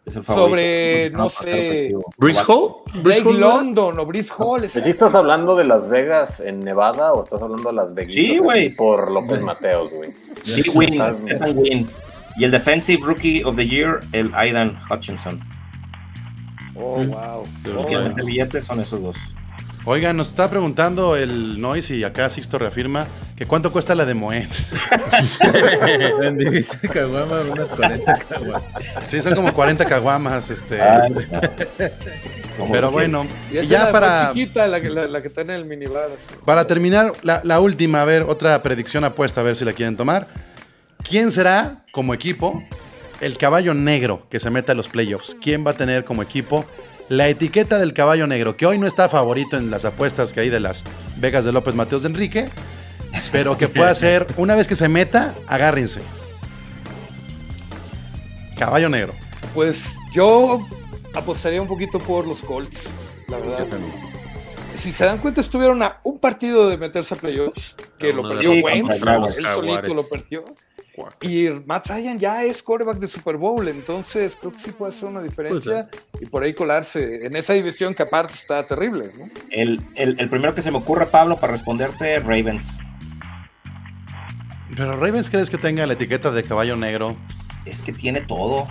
es el favorito. Sobre, no sé. Breeze Hall. Drake. London o Brice Hall. ¿Sí estás hablando de Las Vegas en Nevada o estás hablando de Las Vegas Sí, güey. por López Mateos, güey? Sí, Win, Win. Y el Defensive Rookie of the Year, el Aidan Hutchinson. Oh, wow. Los Los Oh, billetes son esos dos. Oigan, nos está preguntando el Noise y acá Sixto reafirma que cuánto cuesta la de Moet. Caguama, unas 40 caguamas. Sí, son como 40 caguamas, este. Ay, pero bueno, Y ya la para, chiquita, la que, la, la que está en el minibar. para terminar, la, la última, a ver, otra predicción apuesta, a ver si la quieren tomar. ¿Quién será, como equipo, el caballo negro que se meta a los playoffs? ¿Quién va a tener como equipo la etiqueta del caballo negro? Que hoy no está favorito en las apuestas que hay de las Vegas de López Mateos de Enrique, pero que pueda ser, una vez que se meta, agárrense. Caballo negro. Pues yo apostaría un poquito por los Colts, la verdad. Si se dan cuenta, estuvieron a un partido de meterse a playoffs, que lo perdió Wentz, él solito lo perdió. Y Matt Ryan ya es quarterback de Super Bowl, entonces creo que sí puede hacer una diferencia y por ahí colarse en esa división que aparte está terrible. ¿no? El, el, el primero que se me ocurre, Pablo, para responderte, Ravens. Pero Ravens, ¿crees que tenga la etiqueta de caballo negro? Es que tiene todo.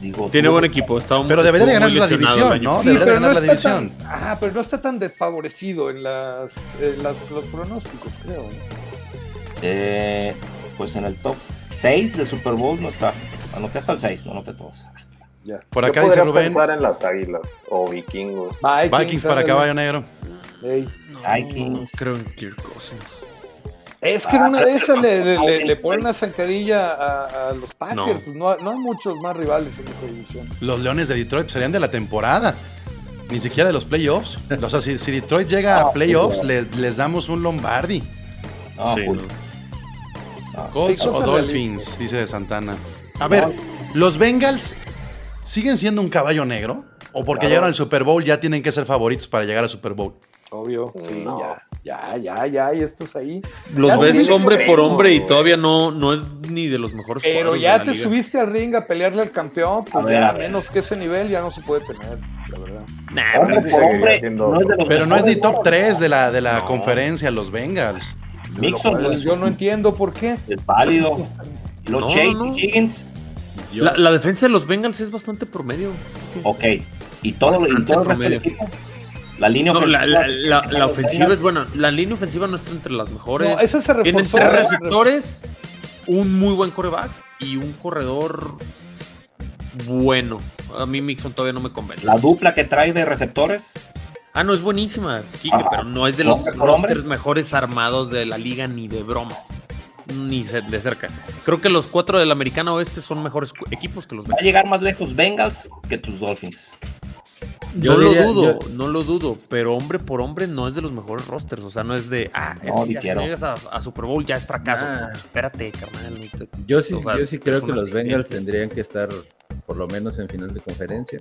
Digo, Tiene tú- buen equipo. Está Pero debería de ganar la división, ¿no? pasado. Debería de ganar la división. tan, ah, pero no está tan desfavorecido en las, en las- los pronósticos, creo. ¿no? Eh, pues en el top 6 de Super Bowl no está. Anoté hasta el 6, no anoté todos. Ya. Por Yo acá dice Rubén, pensar en las Águilas o Vikingos. Vikings para caballo negro. Ey. Vikings. Creo en Kirk Cousins. Es que en una de esas le, le- le- le Ah, ponen una zancadilla a, a los Packers. No. Pues no, no hay muchos más rivales en esa división. Los Leones de Detroit serían de la temporada. Ni siquiera de los playoffs. O sea, si, si Detroit llega a playoffs, le- les damos un Lombardi. No, Sí, no. Colts Sí, o Dolphins, dice de Santana. A ver, ¿los Bengals siguen siendo un caballo negro? ¿O porque Claro. llegaron al Super Bowl ya tienen que ser favoritos para llegar al Super Bowl? Obvio. Sí, No. ya, ya, ya, ya, y estos ahí. Los Ya ves hombre por hombre y todavía no, no es ni de los mejores Pero ya de la te liga. subiste al ring a pelearle al campeón, pues A ver, ya a ver. menos que ese nivel ya no se puede tener, la verdad. Nah, Hombre pero sí por seguiría hombre, no es de los Pero no es ni top 3 de la, de la No. conferencia, los Bengals. Mixon Lo no cual es, yo no entiendo por qué. es válido. Los No, Chase no, no. Higgins, la, la defensa de los Bengals es bastante promedio. ok. Y todo, y todo el resto del promedio. equipo. La línea No, la, ofensiva. la- la- ofensiva Bengals, es buena. La línea ofensiva no está entre las mejores. No, esa se Tienen reforzó. tres receptores, un muy buen coreback y un corredor bueno. A mí Mixon todavía no me convence. La dupla que trae de receptores. Ah, no, es buenísima, Kike, Ajá. pero no es de los rosters mejores armados de la liga ni de broma. Ni de cerca. Creo que los cuatro del Americano Oeste son mejores equipos que los Va a llegar más lejos Bengals que tus Dolphins. Yo no diría- lo dudo, yo- no lo dudo, pero hombre por hombre no es de los mejores rosters. O sea, no es de, ah, es No, que ya si no llegas a, a Super Bowl ya es fracaso. Espérate, carnal. te- Yo sí, O sea, yo sí es creo que los Bengals tendrían que estar por lo menos en final de conferencia.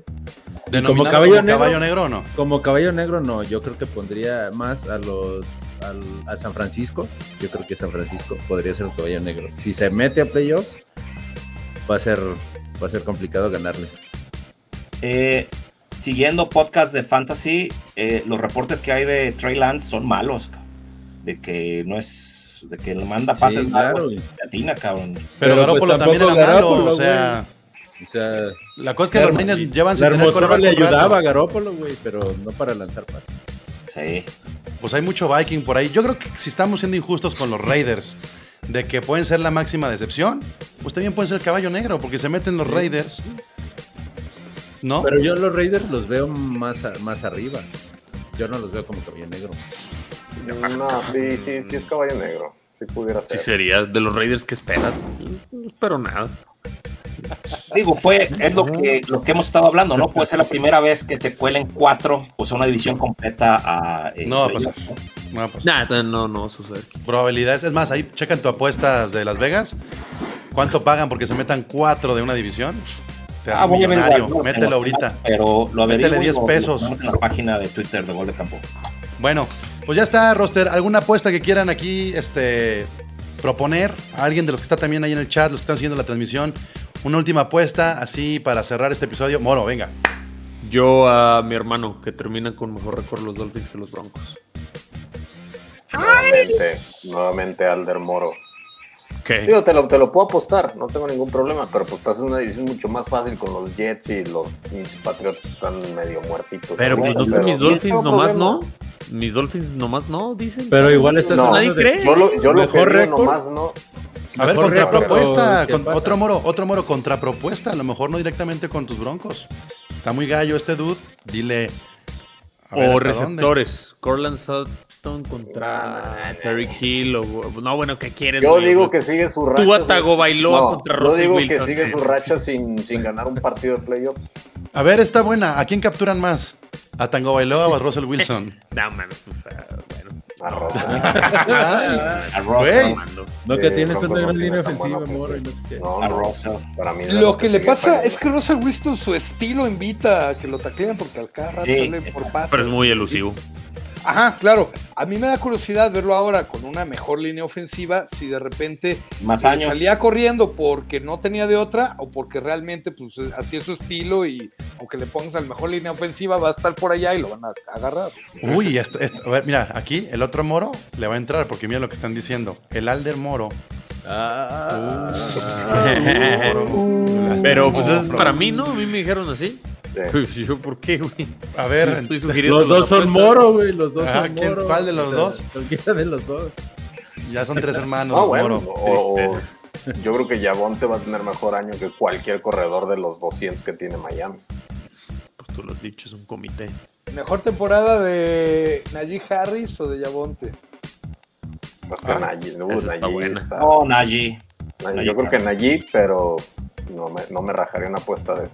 ¿Denominado como caballo caballo, negro? negro o no? Como caballo negro, no, yo creo que pondría más a los al- a San Francisco. Yo creo que San Francisco podría ser el caballo negro. Si se mete a playoffs, va a ser, va a ser complicado ganarles. Eh, siguiendo podcast de fantasy, eh, los reportes que hay de Trey Lance son malos. De que no es. De que le manda Sí, pases claro. largos. Latina, cabrón. Pero, Pero, pues, Garoppolo también era malo. O sea, O sea, la cosa es que los Niners llevan sin la tener hermosura le ayudaba a Garópolo, güey, pero no para lanzar pases. Sí. Pues hay mucho Viking por ahí. Yo creo que si estamos siendo injustos con los Raiders, de que pueden ser la máxima decepción, pues también pueden ser el caballo negro, porque se meten los Raiders. ¿No? Pero yo los Raiders los veo más, a- más arriba. Yo no los veo como caballo negro. No, sí, sí, sí es caballo negro. sí pudiera Sí ser. sería. De los Raiders, ¿qué esperas? No espero nada. Digo, fue, es lo que, lo que hemos estado hablando, ¿no? Puede ser la primera vez que se cuelen cuatro, o sea, una división completa a. eh, No va a pasar. playoff. No, pues, Nada, no, no va a suceder. probabilidades. Es más, ahí checan tu apuestas de Las Vegas. ¿Cuánto pagan porque se metan cuatro de una división? Te Ah, voy a no lo Mételo ahorita. Pero lo Métele y 10 lo- pesos. en la página de Twitter de Gol de Campo. Bueno, pues ya está, roster. ¿Alguna apuesta que quieran aquí este, proponer? A alguien de los que está también ahí en el chat, los que están siguiendo la transmisión. Una última apuesta, así para cerrar este episodio. Moro, venga. Yo a mi hermano, que terminan con mejor récord los Dolphins que los Broncos. Nuevamente, nuevamente Alder Moro. ¿Qué? Digo, te lo, te lo puedo apostar, no tengo ningún problema, pero pues estás en una división mucho más fácil con los Jets y los Patriots que están medio muertitos. Pero pues no, pero- mis Dolphins no nomás problema. no. Mis Dolphins nomás no, dicen. Pero igual estás No, hablando nadie cree. Yo lo, yo lo que Mejor digo nomás no. A ver, contrapropuesta. otro moro, otro moro, contrapropuesta. A lo mejor no directamente con tus broncos. Está muy gallo este dude. Dile. a ver, O receptores. Corland Sutton contra Terry Hill. O, no, bueno, ¿qué quieres? Yo güey? digo que sigue su racha. Tua sin- Tagovailoa contra Yo Russell digo Wilson. que sigue su racha sin, sin ganar un partido de playoffs. A ver, está buena. ¿A quién capturan más? ¿A Tango Bailoa o a Russell Wilson? No, mames, pues, bueno. A. Russell. Mando. No, que Eh, tienes una gran línea ofensiva, ofensiva. no sé qué. No. Russell. Para mí Lo que le pasa es que Russell Winston, su estilo invita a que lo tacleen porque al cada rato Sí, sale por patas. Pero es muy elusivo. Ajá, claro. A mí me da curiosidad verlo ahora con una mejor línea ofensiva, si de repente Más eh, años. salía corriendo porque no tenía de otra o porque realmente pues eh, así es su estilo y aunque le pongas al mejor línea ofensiva va a estar por allá y lo van a agarrar. Uy, esto- esto- a ver, mira, aquí el otro moro le va a entrar porque mira lo que están diciendo. El Alder Moro. Ah, Pero pues eso es para mí, ¿no? A mí me dijeron así. Sí. Pues, ¿Yo por qué, güey? A ver, Yo estoy sugiriendo Los dos son moro, güey. Los dos Ah, son ¿quién- moro. cuál de los O sea, dos? Cualquiera de los dos. ya son tres hermanos. No, los bueno, Moro. o- yo creo que Yavonte va a tener mejor año que cualquier corredor de los 200 que tiene Miami. Pues tú lo has dicho, es un comité. Mejor temporada de Najee Harris o de Yavonte. Más que Ah, Najee, uh, esa está Najee buena. está- No, Najee. Najee, Yo creo que Najee, pero no me, no me rajaría una apuesta de eso.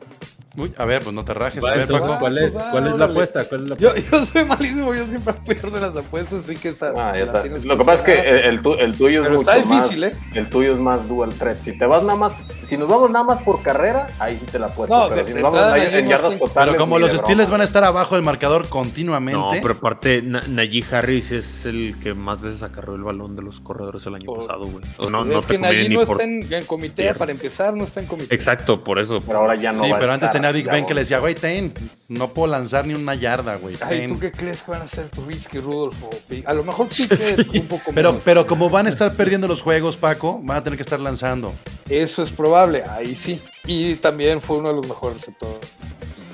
Uy, a ver, pues no te rajes. A Va, ver, entonces, Paco. ¿cuál es? Pues, ¿Cuál es la apuesta? ¿Cuál es la Yo, apuesta? yo soy malísimo, yo siempre pierdo las apuestas, así que está. Ah, ya está. Lo que pasa es que el, el tu- el tuyo es Pero mucho está difícil, más. ¿eh? El tuyo es más dual threat. Si te vas nada más, si nos vamos nada más por carrera, ahí sí te la apuesto. No, pero si nos vamos en yardas totales. Pero como los Steelers van a estar abajo del marcador continuamente. No, pero aparte, Na- Najee Harris es el que más veces acarreó el balón de los corredores el año Por- pasado, güey. No, no es te que Najee ni no por... está en, en comité, para empezar, no está en comité. Exacto, por eso. Pero ahora ya no sí, pero antes estar tenía Big Ben que le decía, güey, ten, no puedo lanzar ni una yarda, güey. Ay, ten". ¿tú qué crees que van a hacer Trubisky, Rudolph o Pick? A lo mejor Pickett Sí. un poco Pero, menos. pero como van a estar perdiendo los juegos, Paco, van a tener que estar lanzando. Eso es probable, ahí sí. Y también fue uno de los mejores receptores.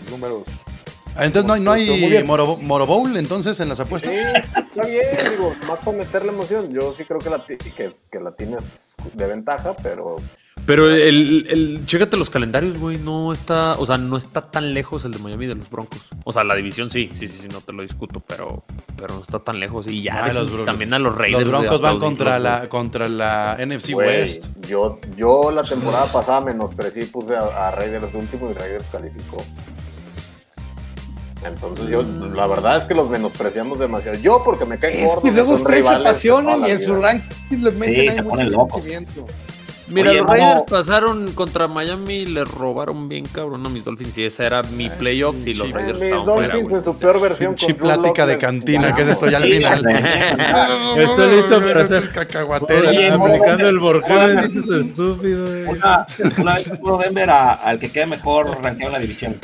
Números. Ah, Entonces no hay, no hay bien. Moro, Moro Bowl entonces en las apuestas. Sí, está bien, digo, más para meterle emoción. Yo sí creo que la, que la tienes de ventaja, pero Pero el, el, chécate los calendarios, güey, no está, o sea, no está tan lejos el de Miami de los Broncos. O sea, la división sí, sí, sí, sí, no te lo discuto, pero, pero no está tan lejos. Y ya Ah, los también a los Raiders. Los Broncos van contra la, contra la NFC West. yo, yo la temporada pasada menosprecié y puse a, a Raiders último y Raiders calificó. Entonces yo, la verdad es que los menospreciamos demasiado. Yo porque me caen gordos. que luego ustedes se apasionan y en su ranking le meten Sí, ahí se mucho ponen locos. Mira, Oye, los no. Raiders pasaron contra Miami y le robaron bien cabrón a mis Dolphins. Y esa era mi playoffs y los sí. Raiders Mis estaban fuera, Dolphins en su peor versión. Pinche plática de cantina, ¿qué es esto ya al final? Estoy listo para hacer. Cacahuatero. Aplicando el no. dices estúpido. güey. Una, una vez pudo Denver a- al que quede mejor rankeado en la división.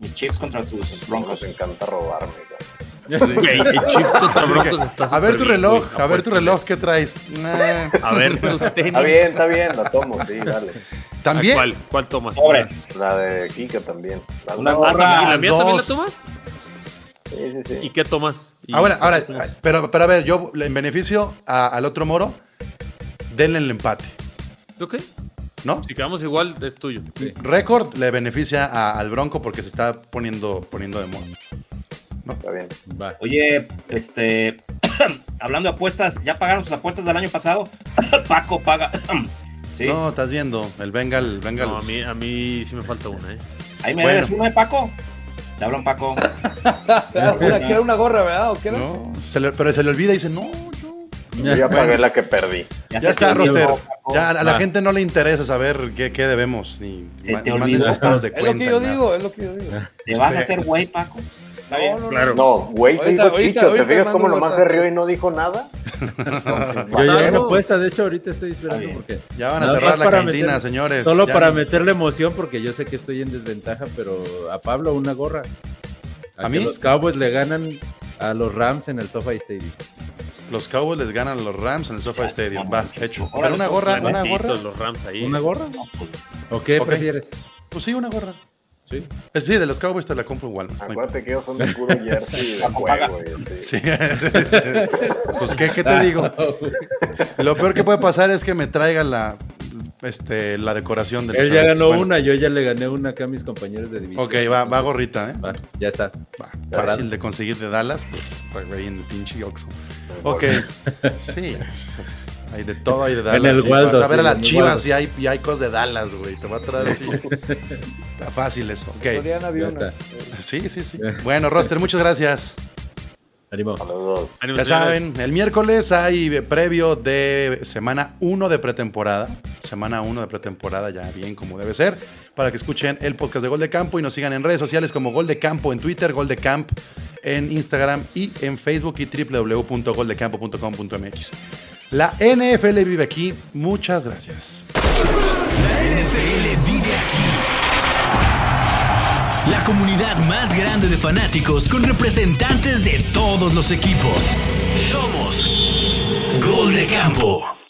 Mis Chiefs contra tus Broncos Broncos. encanta robarme. güey. Güey, el Chiefs contra Sí, Broncos que- está a ver tu bien, reloj, a ver tu reloj, ¿qué traes? Nah. A ver tus tenis. Está bien, está bien, la tomo, sí, dale. ¿A ¿También? ¿Cuál? ¿Cuál tomas? Pobres. La de Kika también. Las Una gorra. ¿Y la Las mía también la tomas? Sí, sí, sí. ¿Y qué tomas? ¿Y Ahora, qué ahora, tomas? pero, pero a ver, yo en beneficio a- al otro moro, denle el empate, Ok, ¿no? si quedamos igual, es tuyo. Récord le beneficia a- al Bronco porque se está poniendo, poniendo de moda. Está bien. Va. Oye, este, hablando de apuestas, ¿ya pagaron sus apuestas del año pasado? Paco paga. sí. No, estás viendo. El Bengal. Bengal. No, a mí, a mí sí me falta una, ¿eh? Ahí me Bueno. debes uno de Paco. Te hablan Paco. Una, que era una gorra, ¿verdad? ¿O qué era? No, se le- pero se le olvida y dice, no, yo. Ya pagué la que perdí. Ya se te está, Roster. Ya a la gente no le interesa saber qué, qué debemos. Ni Se te olvidó, sus estados de Es lo cuenta. que yo nada. digo, es lo que yo digo. ¿Te vas a Este- hacer güey, Paco? Está bien. No. Claro. No, güey se hizo chicho. ¿Te fijas cómo nomás se rió y no dijo nada? Entonces, Yo Claro. una apuesta, de hecho ahorita estoy esperando porque Ya van a cerrar la cantina, meter- señores. solo Ya para meterle emoción porque yo sé que estoy en desventaja, pero a Pablo una gorra. ¿A mí? Los Cowboys le ganan a los Rams en el SoFi Stadium. Los Cowboys les ganan a los Rams en el SoFi Stadium. Va, hecho. Pero una gorra, una gorra. los Rams ahí. ¿Una gorra? ¿O qué prefieres? Pues sí, una gorra. Sí. Eh, Sí, de los Cowboys te la compro igual. Acuérdate que ellos son de puro jersey de juego. y así. Sí. pues ¿qué, qué te digo. Lo peor que puede pasar es que me traiga la este la decoración del Él ya ganó Bueno, una, yo ya le gané una acá a mis compañeros de división. Ok, va, va gorrita, ¿eh? va, ya está. Va, fácil de conseguir de Dallas, pues, ahí en el pinche Oxxo. Ok, sí, es- es- hay de todo, hay de Dallas. el sí, Waldo, vas a ver a las en el chivas y hay, y hay cosas de Dallas, güey. Te va a traer así. Está fácil eso. Ok, Soriana vio Ya una. está. sí, sí, sí. Bueno, Roster, muchas gracias. Ánimo. A los dos. Ánimo, Ya saben, el miércoles hay previo de semana 1 de pretemporada. Semana 1 de pretemporada, ya bien como debe ser. Para que escuchen el podcast de Gol de Campo y nos sigan en redes sociales como Gol de Campo en Twitter, Gol de Camp en Instagram y en Facebook y www.goldecampo.com.mx. La NFL vive aquí. Muchas gracias. La NFL vive aquí. La comunidad más grande de fanáticos con representantes de todos los equipos. Somos Gol de Campo.